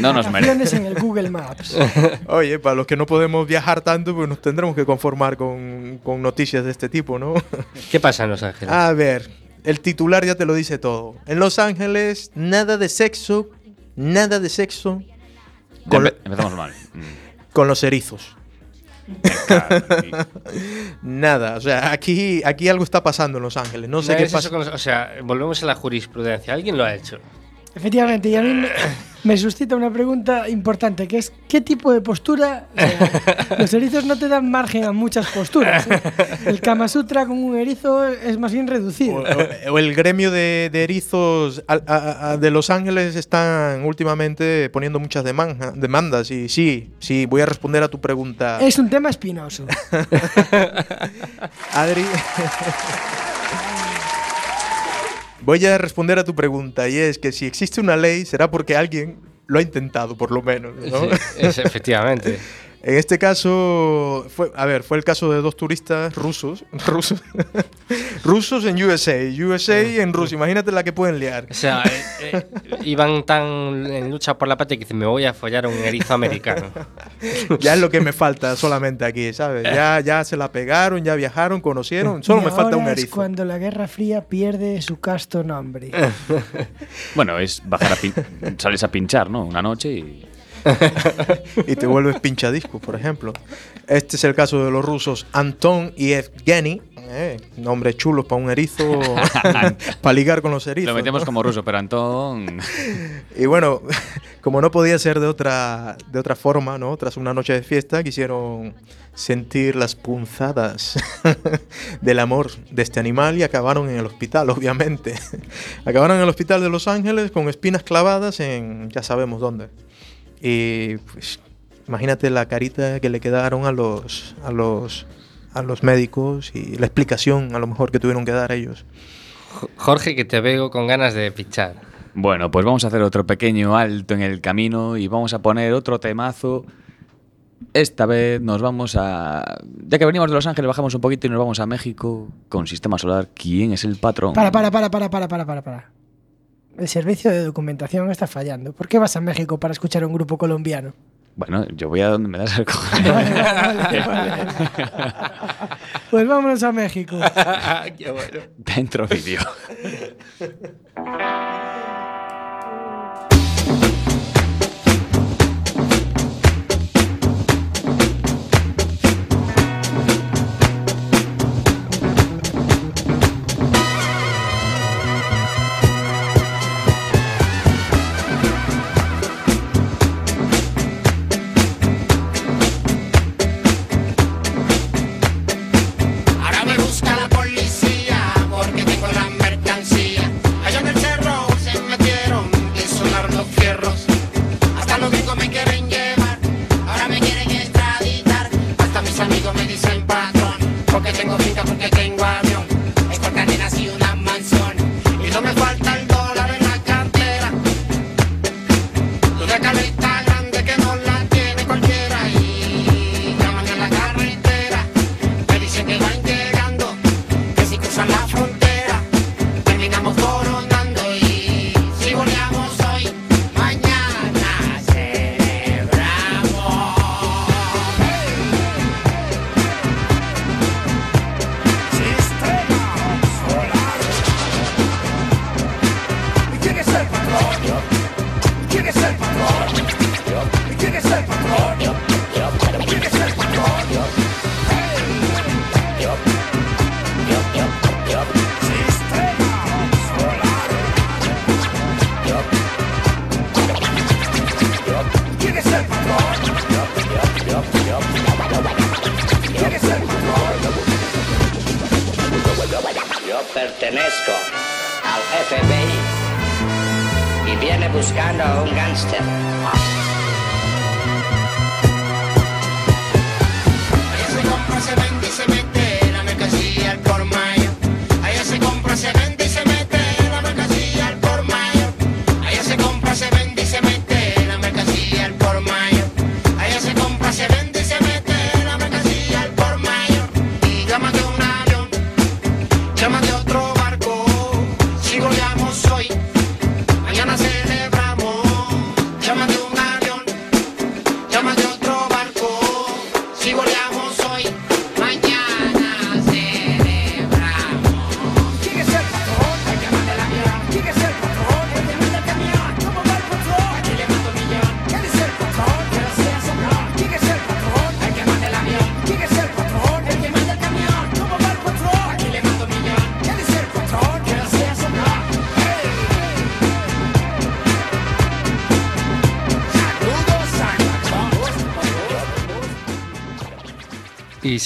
No nos Vacaciones merece. en el Google Maps. Oye, para los que no podemos viajar tanto, pues nos tendremos que conformar con, con noticias de este tipo, ¿no? ¿Qué pasa en Los Ángeles? A ver, el titular ya te lo dice todo. En Los Ángeles, nada de sexo, nada de sexo con, empe- empezamos mal. Mm. con los erizos. Nada, o sea, aquí, aquí algo está pasando en Los Ángeles. No sé No qué pasa. los- o sea, volvemos a la jurisprudencia. Alguien lo ha hecho. Efectivamente, y a mí me, suscita una pregunta importante, que es ¿qué tipo de postura? o sea, los erizos no te dan margen a muchas posturas. ¿eh? El Kama Sutra con un erizo es más bien reducido. o- o el gremio de, de erizos al- a- a- de Los Ángeles están últimamente poniendo muchas demandas. Y sí, sí, voy a responder a tu pregunta. Es un tema espinoso. Adri. Voy a responder a tu pregunta y es que si existe una ley será porque alguien lo ha intentado, por lo menos. ¿no? Sí, es, efectivamente. En este caso, fue, a ver, fue el caso de dos turistas rusos, rusos, rusos en USA, USA en Rusia. Imagínate la que pueden liar. O sea, eh, eh, iban tan en lucha por la patria que dicen, me voy a follar a un erizo americano. Ya es lo que me falta solamente aquí, ¿sabes? Ya, ya se la pegaron, ya viajaron, conocieron. Solo Y me falta un ahora es erizo. cuando la Guerra Fría pierde su casto nombre. Bueno, es bajar a pin- sales a pinchar, ¿no? Una noche y. y te vuelves pinchadisco, por ejemplo. Este es el caso de los rusos Anton y Evgeny, eh, nombres chulos para un erizo, para ligar con los erizos. Lo metemos ¿no? como ruso, pero Antón. Y bueno, como no podía ser de otra, de otra forma, ¿no? Tras una noche de fiesta, quisieron sentir las punzadas del amor de este animal y acabaron en el hospital, obviamente. acabaron en el hospital de Los Ángeles con espinas clavadas en ya sabemos dónde. Y pues imagínate la carita que le quedaron a los, a los, a los médicos y la explicación a lo mejor que tuvieron que dar ellos. Jorge, que te veo con ganas de pichar. Bueno, pues vamos a hacer otro pequeño alto en el camino y vamos a poner otro temazo. Esta vez nos vamos a. Ya que venimos de Los Ángeles, bajamos un poquito y nos vamos a México con Sistema Solar. ¿Quién es el patrón? Para, para, para, para, para, para, para, para. El servicio de documentación está fallando. ¿Por qué vas a México para escuchar a un grupo colombiano? Bueno, yo voy a donde me das el cojones. Vale, vale, vale. Pues vámonos a México. Dentro vídeo.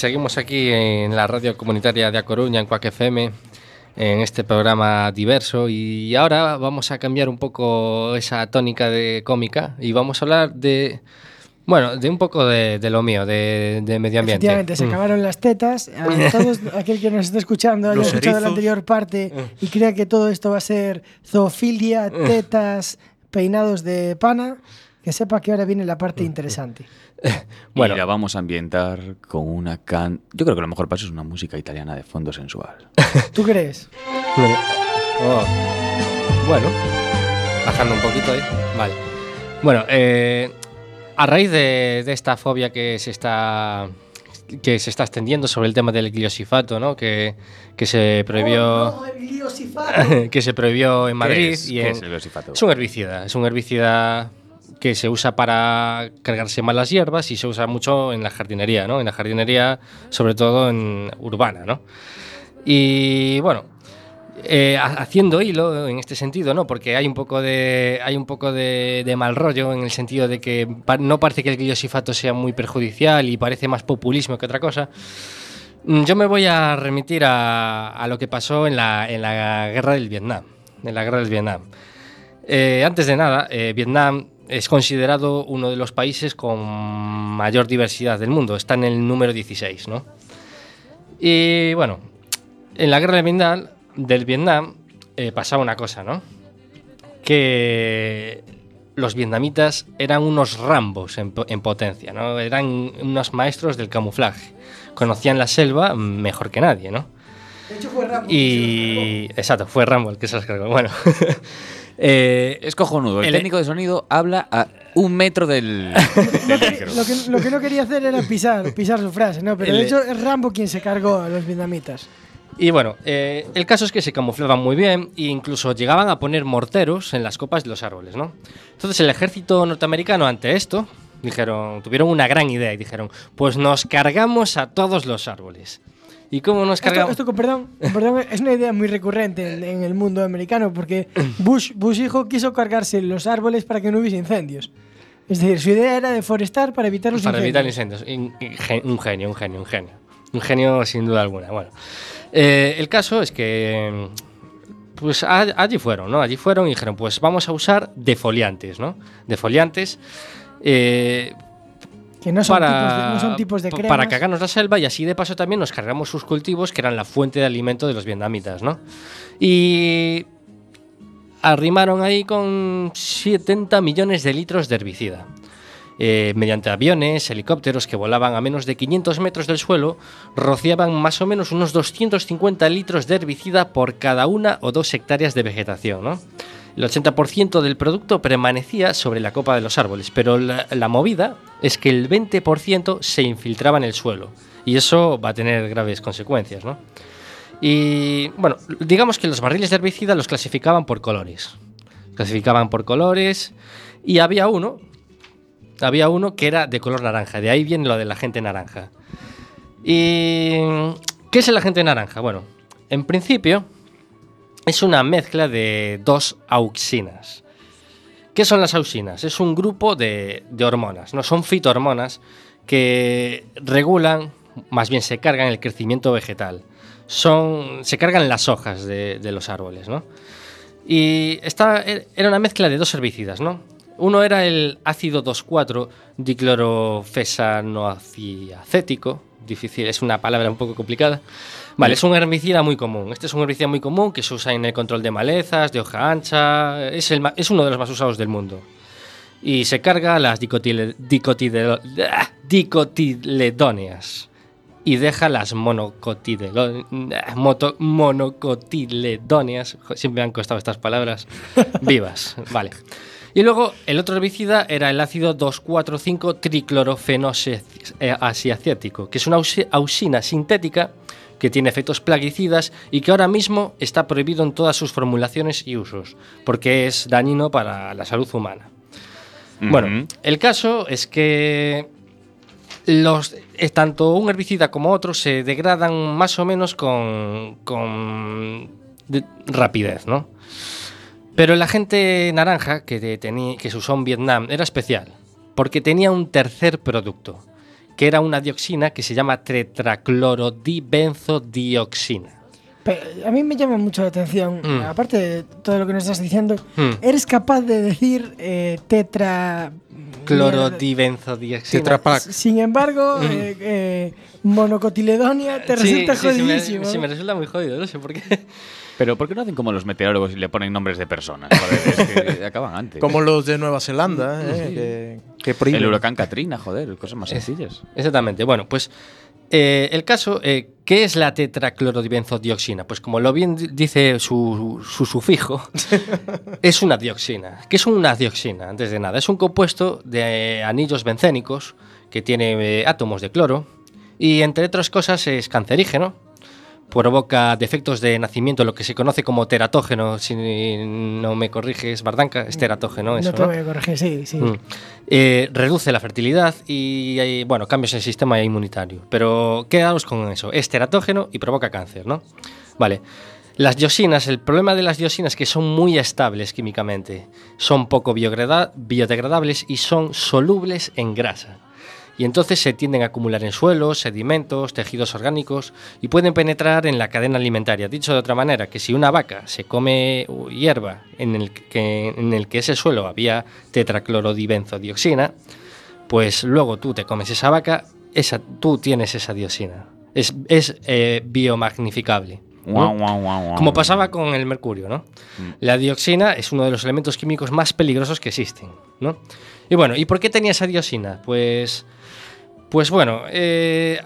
seguimos aquí en la radio comunitaria de A Coruña, en Cuac FM, en este programa diverso. Y ahora vamos a cambiar un poco esa tónica de cómica y vamos a hablar de, bueno, de un poco de, de lo mío, de, de medio ambiente. Efectivamente, se Mm. acabaron las tetas. A todos aquel que nos esté escuchando haya escuchado la anterior parte y crea que todo esto va a ser zoofilia, tetas, peinados de pana, que sepa que ahora viene la parte interesante. Bueno. Y la vamos a ambientar con una can... Yo creo que lo mejor paso es una música italiana de fondo sensual. ¿Tú crees? Oh. Bueno, bajando un poquito ahí. Vale. Bueno, eh, a raíz de, de esta fobia que se está que se está extendiendo sobre el tema del gliosifato, ¿no? Que, que se prohibió que se prohibió en Madrid es? y ¿Qué en- es el gliosifato? es un herbicida, es un herbicida que se usa para cargarse mal las hierbas y se usa mucho en la jardinería, ¿no? En la jardinería, sobre todo en urbana, ¿no? Y bueno, eh, ha- haciendo hilo en este sentido, ¿no? Porque hay un poco de hay un poco de, mal rollo en el sentido de que no parece que el gliosifato sea muy perjudicial y parece más populismo que otra cosa. Mm, Yo me voy a remitir a, a lo que pasó en la, en la guerra del Vietnam. En la guerra del Vietnam. Eh, antes de nada, eh, Vietnam es considerado uno de los países con mayor diversidad del mundo. Está en el número 16, ¿no? Y bueno, en la guerra del Vietnam, del Vietnam eh, pasaba una cosa, ¿no? Que los vietnamitas eran unos rambos en, po- en potencia, ¿no? Eran unos maestros del camuflaje. Conocían la selva mejor que nadie, ¿no? De hecho fue Rambo. Y. Exacto, fue Rambo el que se las cargó. Bueno. eh, Es cojonudo. El, El- técnico de sonido habla a un metro del, del micro. Lo que, lo que no quería hacer era pisar, pisar su frase, ¿no? Pero de hecho es Rambo quien se cargó a los vietnamitas. Y bueno, eh, el caso es que se camuflaban muy bien e incluso llegaban a poner morteros en las copas de los árboles, ¿no? Entonces el ejército norteamericano ante esto dijeron, tuvieron una gran idea y dijeron, pues nos cargamos a todos los árboles. ¿Y cómo nos cargamos? esto, con perdón, con perdón, es una idea muy recurrente en, en el mundo americano porque Bush, Bush hijo quiso cargarse los árboles para que no hubiese incendios. Es decir, su idea era deforestar para evitar los Para evitar incendios. incendios. Un genio, un genio, un genio. Un genio sin duda alguna. Bueno, eh, el caso es que pues allí fueron, ¿no? Allí fueron y dijeron, pues vamos a usar defoliantes, ¿no? Defoliantes eh, Que no son, tipos de, no son tipos de cremas. para cagarnos la selva y así de paso también nos cargamos sus cultivos que eran la fuente de alimento de los vietnamitas, ¿no? Y arrimaron ahí con 70 millones de litros de herbicida. Eh, mediante aviones, helicópteros que volaban a menos de 500 metros del suelo, rociaban más o menos unos 250 litros de herbicida por cada una o dos hectáreas de vegetación. ¿no? El 80% del producto permanecía sobre la copa de los árboles, pero la, movida es que el 20% se infiltraba en el suelo, y eso va a tener graves consecuencias. ¿no? Y bueno, digamos que los barriles de herbicida los clasificaban por colores. Clasificaban por colores y había uno, había uno que era de color naranja, de ahí viene lo de la gente naranja. ¿Y qué es el agente naranja? Bueno, en principio es una mezcla de dos auxinas. ¿Qué son las auxinas? Es un grupo de, hormonas, no son fitohormonas que regulan, más bien se cargan el crecimiento vegetal. son, se cargan las hojas de, los árboles, ¿no? Y esta er- era una mezcla de dos herbicidas, ¿no? Uno era el ácido 2,4 diclorofesanoacético, difícil, es una palabra un poco complicada. Vale, es un herbicida muy común. Este es un herbicida muy común que se usa en el control de malezas, de hoja ancha, es, el, es uno de los más usados del mundo. Y se carga las dicotile- dicotile- ah, dicotiledóneas y deja las ah, moto- monocotiledóneas, siempre me han costado estas palabras, vivas. Vale. Y luego el otro herbicida era el ácido 2,4,5 triclorofenosiacético, que es una ausina sintética que tiene efectos plaguicidas y que ahora mismo está prohibido en todas sus formulaciones y usos, porque es dañino para la salud humana. Bueno, el caso es que los, eh, tanto un herbicida como otro se degradan más o menos con, con de- rapidez, ¿no? Pero el agente naranja que, que se usó en Vietnam era especial, porque tenía un tercer producto, que era una dioxina que se llama tetraclorodibenzodioxina. Pero a mí me llama mucho la atención, Mm. aparte de todo lo que nos estás diciendo, Mm. ¿eres capaz de decir eh, tetra... Clorodibenzodioxina. Tetrapac. Sin embargo, Mm. eh, eh, monocotiledonia te Sí, resulta sí, sí, me, jodidísimo. sí, me resulta muy jodido, no sé por qué. Pero ¿por qué no hacen como los meteorólogos y le ponen nombres de personas? Joder, es que acaban antes. Como los de Nueva Zelanda, eh, que, que prohíben. El huracán Katrina, joder, cosas más sencillas. Exactamente. Bueno, pues eh, el caso, eh, ¿qué es la tetraclorodibenzodioxina? Pues como lo bien di- dice su, su sufijo, es una dioxina. ¿Qué es una dioxina? Antes de nada, es un compuesto de anillos bencénicos que tiene eh, átomos de cloro y entre otras cosas es cancerígeno. Provoca defectos de nacimiento, lo que se conoce como teratógeno. Si no me corriges, Bardanca, es teratógeno. Eso, no te ¿no? voy a corregir, sí, sí. Mm. Eh, reduce la fertilidad y hay, bueno, cambios en el sistema inmunitario. Pero quedaos con eso. Es teratógeno y provoca cáncer, ¿no? Vale. Las dioxinas, el problema de las dioxinas es que son muy estables químicamente. Son poco biodegrada- biodegradables y son solubles en grasa. Y entonces se tienden a acumular en suelos, sedimentos, tejidos orgánicos y pueden penetrar en la cadena alimentaria. Dicho de otra manera, que si una vaca se come uh, hierba en el que, en el que ese suelo había tetraclorodibenzodioxina, pues luego tú te comes esa vaca, esa, tú tienes esa dioxina. Es, es eh, biomagnificable. Como pasaba con el mercurio, ¿no? Mm. La dioxina es uno de los elementos químicos más peligrosos que existen, ¿no? Y bueno, ¿y por qué tenía esa dioxina? Pues, pues bueno, eh,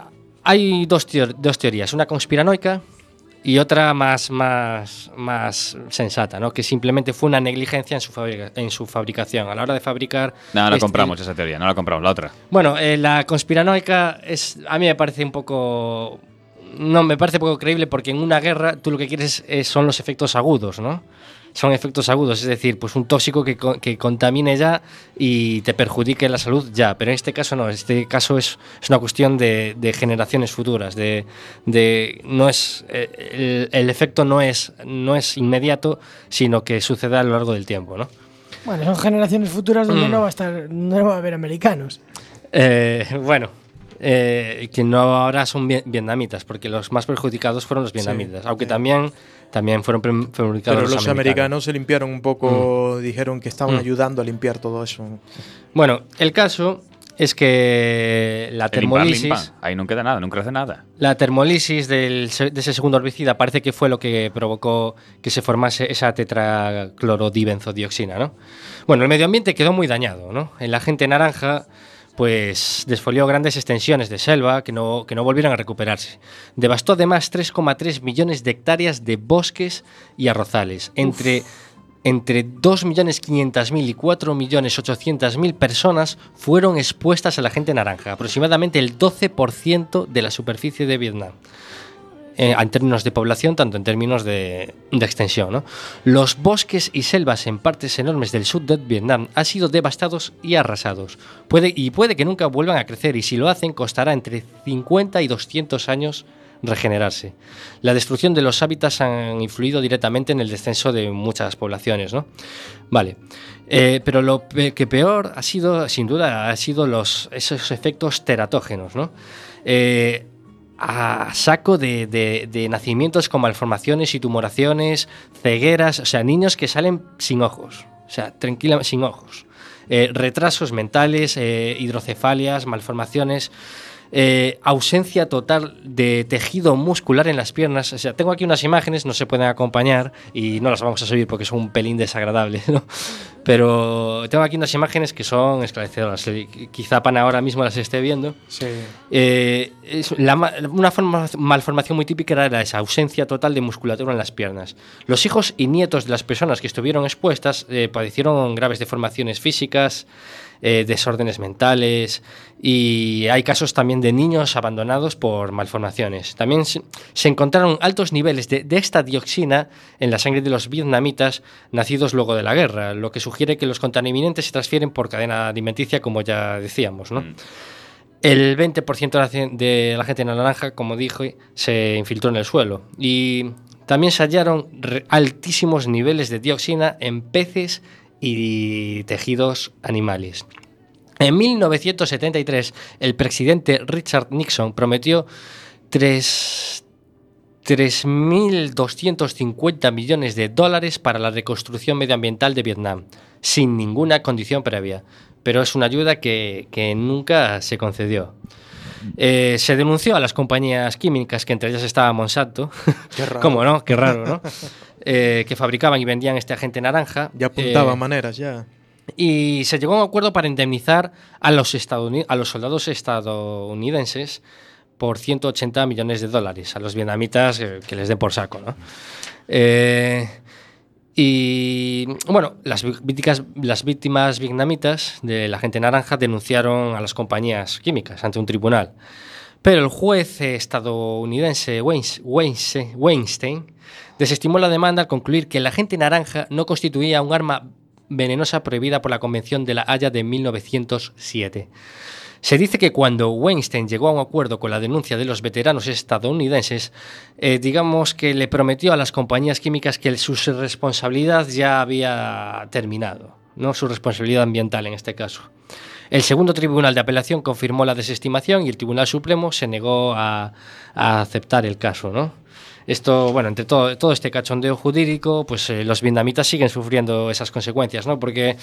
hay dos, dos teorías, una conspiranoica y otra más, más, más sensata, ¿no? Que simplemente fue una negligencia en su, fabrica- en su fabricación. A la hora de fabricar... No, no la este- compramos esa teoría, no la compramos, la otra. bueno, eh, la conspiranoica es, a mí me parece un poco... No, me parece poco creíble porque en una guerra tú lo que quieres es- son los efectos agudos, ¿no? Son efectos agudos, es decir, pues un tóxico que, que contamine ya y te perjudique la salud ya. Pero en este caso no, en este caso es, es una cuestión de, de generaciones futuras, de, de no es eh, el, el efecto no es, no es inmediato, sino que sucede a lo largo del tiempo, ¿no? Bueno, son generaciones futuras donde Mm. no va a estar, no va a haber americanos. Eh, bueno, eh, que no ahora son vi- vietnamitas, porque los más perjudicados fueron los vietnamitas, aunque también, también fueron perjudicados Pero los americanos se limpiaron un poco, Mm. dijeron que estaban Mm. ayudando a limpiar todo eso. Bueno, el caso es que la termolisis, limpa. Ahí no queda nada, no crece nada. la termolisis del de ese segundo herbicida parece que fue lo que provocó que se formase esa tetraclorodibenzodioxina, ¿no? Bueno, el medio ambiente quedó muy dañado, ¿no? El agente naranja pues desfolió grandes extensiones de selva que no, que no volvieron a recuperarse. Devastó además 3,3 millones de hectáreas de bosques y arrozales, entre, entre 2.500.000 y 4.800.000 personas fueron expuestas al agente naranja, aproximadamente el 12% de la superficie de Vietnam. Eh, en términos de población, tanto en términos de, extensión. Los bosques y selvas en partes enormes del sur de Vietnam han sido devastados y arrasados. Puede, y puede que nunca vuelvan a crecer, y si lo hacen, costará entre 50 y 200 años regenerarse. La destrucción de los hábitats han influido directamente en el descenso de muchas poblaciones, ¿no? Vale. Eh, pero lo que peor ha sido, sin duda, ha sido los, esos efectos teratógenos, ¿no? Eh, a saco de, de- de nacimientos con malformaciones y tumoraciones, cegueras, o sea, niños que salen sin ojos, o sea, tranquila, sin ojos. Eh, retrasos mentales, eh, hidrocefalias, malformaciones, eh, ausencia total de tejido muscular en las piernas. O sea, tengo aquí unas imágenes, no se pueden acompañar y no las vamos a subir porque son un pelín desagradables, ¿no? Pero tengo aquí unas imágenes que son esclarecedoras. Eh, Quizá Pana ahora mismo las esté viendo. Sí. Eh, es la una forma- malformación muy típica era esa ausencia total de musculatura en las piernas. Los hijos y nietos de las personas que estuvieron expuestas eh, padecieron graves deformaciones físicas, eh, desórdenes mentales y hay casos también de niños abandonados por malformaciones. También se, encontraron altos niveles de, de esta dioxina en la sangre de los vietnamitas nacidos luego de la guerra, lo que sugiere que los contaminantes se transfieren por cadena alimenticia, como ya decíamos, ¿no? El 20% de la ce- de la gente naranja, como dije, se infiltró en el suelo. Y también se hallaron altísimos niveles de dioxina en peces y tejidos animales. En 1973, el presidente Richard Nixon prometió tres- 3.250 millones de dólares para la reconstrucción medioambiental de Vietnam, sin ninguna condición previa. Pero es una ayuda que, que nunca se concedió. Eh, se denunció a las compañías químicas, que entre ellas estaba Monsanto, Qué raro. ¿cómo no? Qué raro, ¿no? Eh, que fabricaban y vendían este agente naranja. Ya apuntaba Eh, maneras, ya. y se llegó a un acuerdo para indemnizar a los, a los soldados estadounidenses por 180 millones de dólares, a los vietnamitas eh, que les den por saco. ¿no? Y bueno, las víctimas, las víctimas vietnamitas de la gente naranja denunciaron a las compañías químicas ante un tribunal. Pero el juez estadounidense Weins- Weins- Weinstein desestimó la demanda al concluir que la gente naranja no constituía un arma venenosa prohibida por la Convención de la Haya de 1907. Se dice que cuando Weinstein llegó a un acuerdo con la denuncia de los veteranos estadounidenses, eh, digamos que le prometió a las compañías químicas que su responsabilidad ya había terminado, no su responsabilidad ambiental en este caso. El segundo tribunal de apelación confirmó la desestimación y el Tribunal Supremo se negó a, a aceptar el caso, ¿no? Esto, bueno, entre todo, todo este cachondeo jurídico, pues eh, los vietnamitas siguen sufriendo esas consecuencias, ¿no? Porque,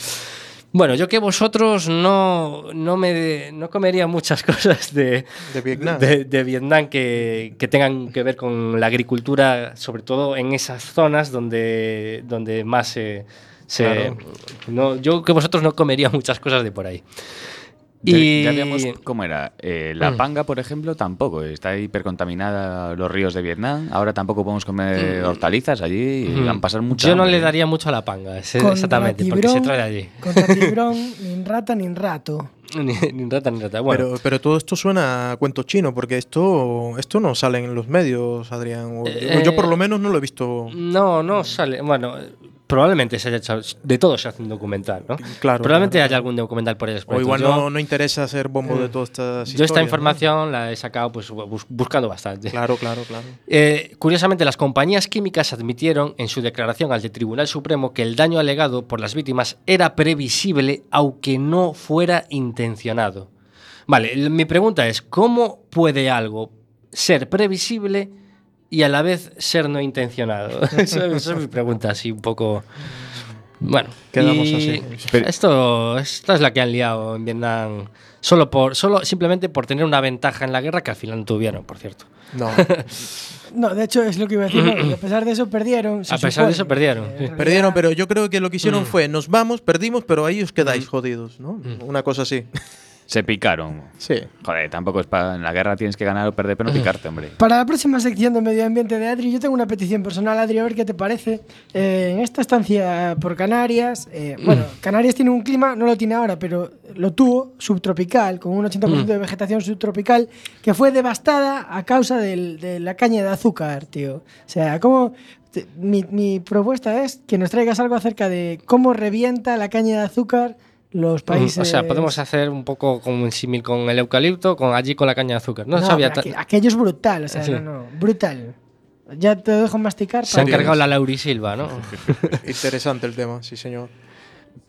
bueno, yo que vosotros no, no me no comería muchas cosas de, De Vietnam. de, de Vietnam que, que tengan que ver con la agricultura, sobre todo en esas zonas donde, donde más se... se- Claro. no, yo que vosotros no comería muchas cosas de por ahí. Ya, Y ya veíamos cómo era. Eh, la Mm. panga, por ejemplo, tampoco. Está hipercontaminada los ríos de Vietnam. Ahora tampoco podemos comer hortalizas allí. y Mm. van a pasar mucho Yo no le daría mucho a la panga, exactamente, porque se tiburón, trae allí. Contra tiburón, ni rata ni rato. ni, ni rata ni rata. Bueno, Pero, pero todo esto suena a cuento chino, porque esto, esto no sale en los medios, Adrián. o- Eh, yo por lo menos no lo he visto. no, no sale. Bueno, probablemente se haya hecho. De todo se hace un documental, ¿no? Claro. Probablemente claro. haya algún documental por ahí. O igual Yo- no, no interesa ser bombo de todas estas Yo esta información la he sacado pues, bus- buscando bastante. Claro, claro, claro. Eh, curiosamente, las compañías químicas admitieron en su declaración al Tribunal Supremo que el daño alegado por las víctimas era previsible aunque no fuera intencionado. Vale, mi pregunta es, ¿cómo puede algo ser previsible y a la vez ser no intencionado? Esa esa es mi pregunta, así un poco... Bueno, Quedamos y así. Esto, esta es la que han liado en Vietnam, solo, por, solo simplemente por tener una ventaja en la guerra que al final no tuvieron, por cierto. No. No, de hecho es lo que iba a decir. a pesar de eso perdieron. A pesar de eso perdieron. Eh, Perdieron, pero yo creo que lo que hicieron Mm. fue, nos vamos, perdimos, pero ahí os quedáis jodidos, ¿no? Mm. Una cosa así. Se picaron. Sí. Joder, tampoco es para. En la guerra tienes que ganar o perder, pero no picarte, hombre. Para la próxima sección de medio ambiente de Adri, yo tengo una petición personal, Adri, a ver qué te parece. Eh, en esta estancia por Canarias, eh, bueno, Canarias tiene un clima, no lo tiene ahora, pero lo tuvo, subtropical, con un 80% de vegetación subtropical, que fue devastada a causa del- de la caña de azúcar, tío. O sea, ¿cómo...? te- Mi, mi propuesta es que nos traigas algo acerca de cómo revienta la caña de azúcar los países... O sea, podemos hacer un poco como un símil con el eucalipto, con allí con la caña de azúcar. No, No, sabía aqu- aquello es brutal, o sea, Sí. no, no, brutal. Ya te dejo masticar. Se ha encargado la Laurisilva, ¿no? Interesante el tema, sí, señor.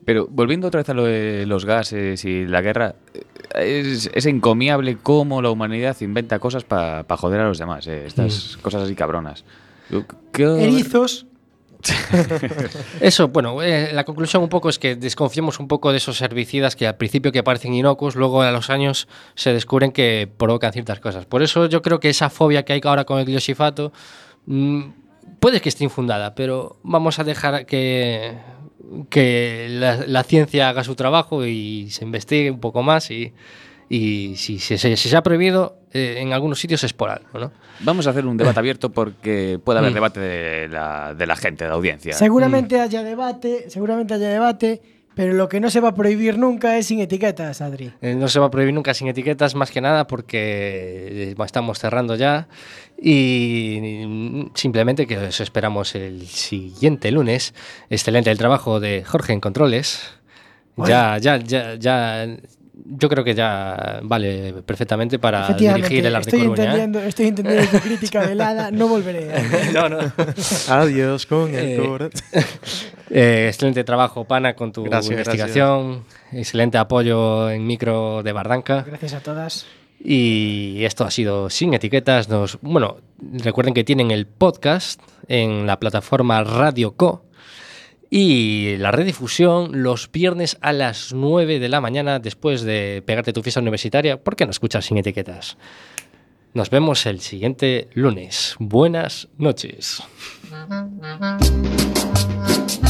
Pero volviendo otra vez a lo de los gases y la guerra, es, es encomiable cómo la humanidad inventa cosas para joder a los demás, eh, estas cosas así cabronas. Yo- ¿qué- Erizos. Eso, bueno, eh, la conclusión un poco es que desconfiemos un poco de esos herbicidas que al principio que parecen inocuos, luego a los años se descubren que provocan ciertas cosas. Por eso yo creo que esa fobia que hay ahora con el gliosifato mm, puede que esté infundada, pero vamos a dejar que, que la, la ciencia haga su trabajo y se investigue un poco más y, y si, se- ha prohibido eh, en algunos sitios es por algo, ¿no? Vamos a hacer un debate abierto porque puede haber Mm. debate de la, de la gente, de la audiencia. Seguramente haya debate, seguramente haya debate, pero lo que no se va a prohibir nunca es sin etiquetas, Adri. Eh, No se va a prohibir nunca sin etiquetas, más que nada porque eh, estamos cerrando ya. Y mm, simplemente que os esperamos el siguiente lunes. Excelente el trabajo de Jorge en Controles. Ya, ya, ya, ya. Yo creo que ya vale perfectamente para dirigir el arte estoy Coruña. ¿eh? entendiendo, estoy entendiendo tu crítica velada, no volveré. no, no. Adiós con el Eh, corazón. Eh, excelente trabajo, Pana, con tu Gracias, investigación. Excelente apoyo en micro de Bardanca. Gracias a todas. Y esto ha sido sin etiquetas. Nos, bueno, recuerden que tienen el podcast en la plataforma Radio Co. Y la redifusión los viernes a las 9 de la mañana después de pegarte tu fiesta universitaria. ¿Por qué no escuchas sin etiquetas? Nos vemos el siguiente lunes. Buenas noches.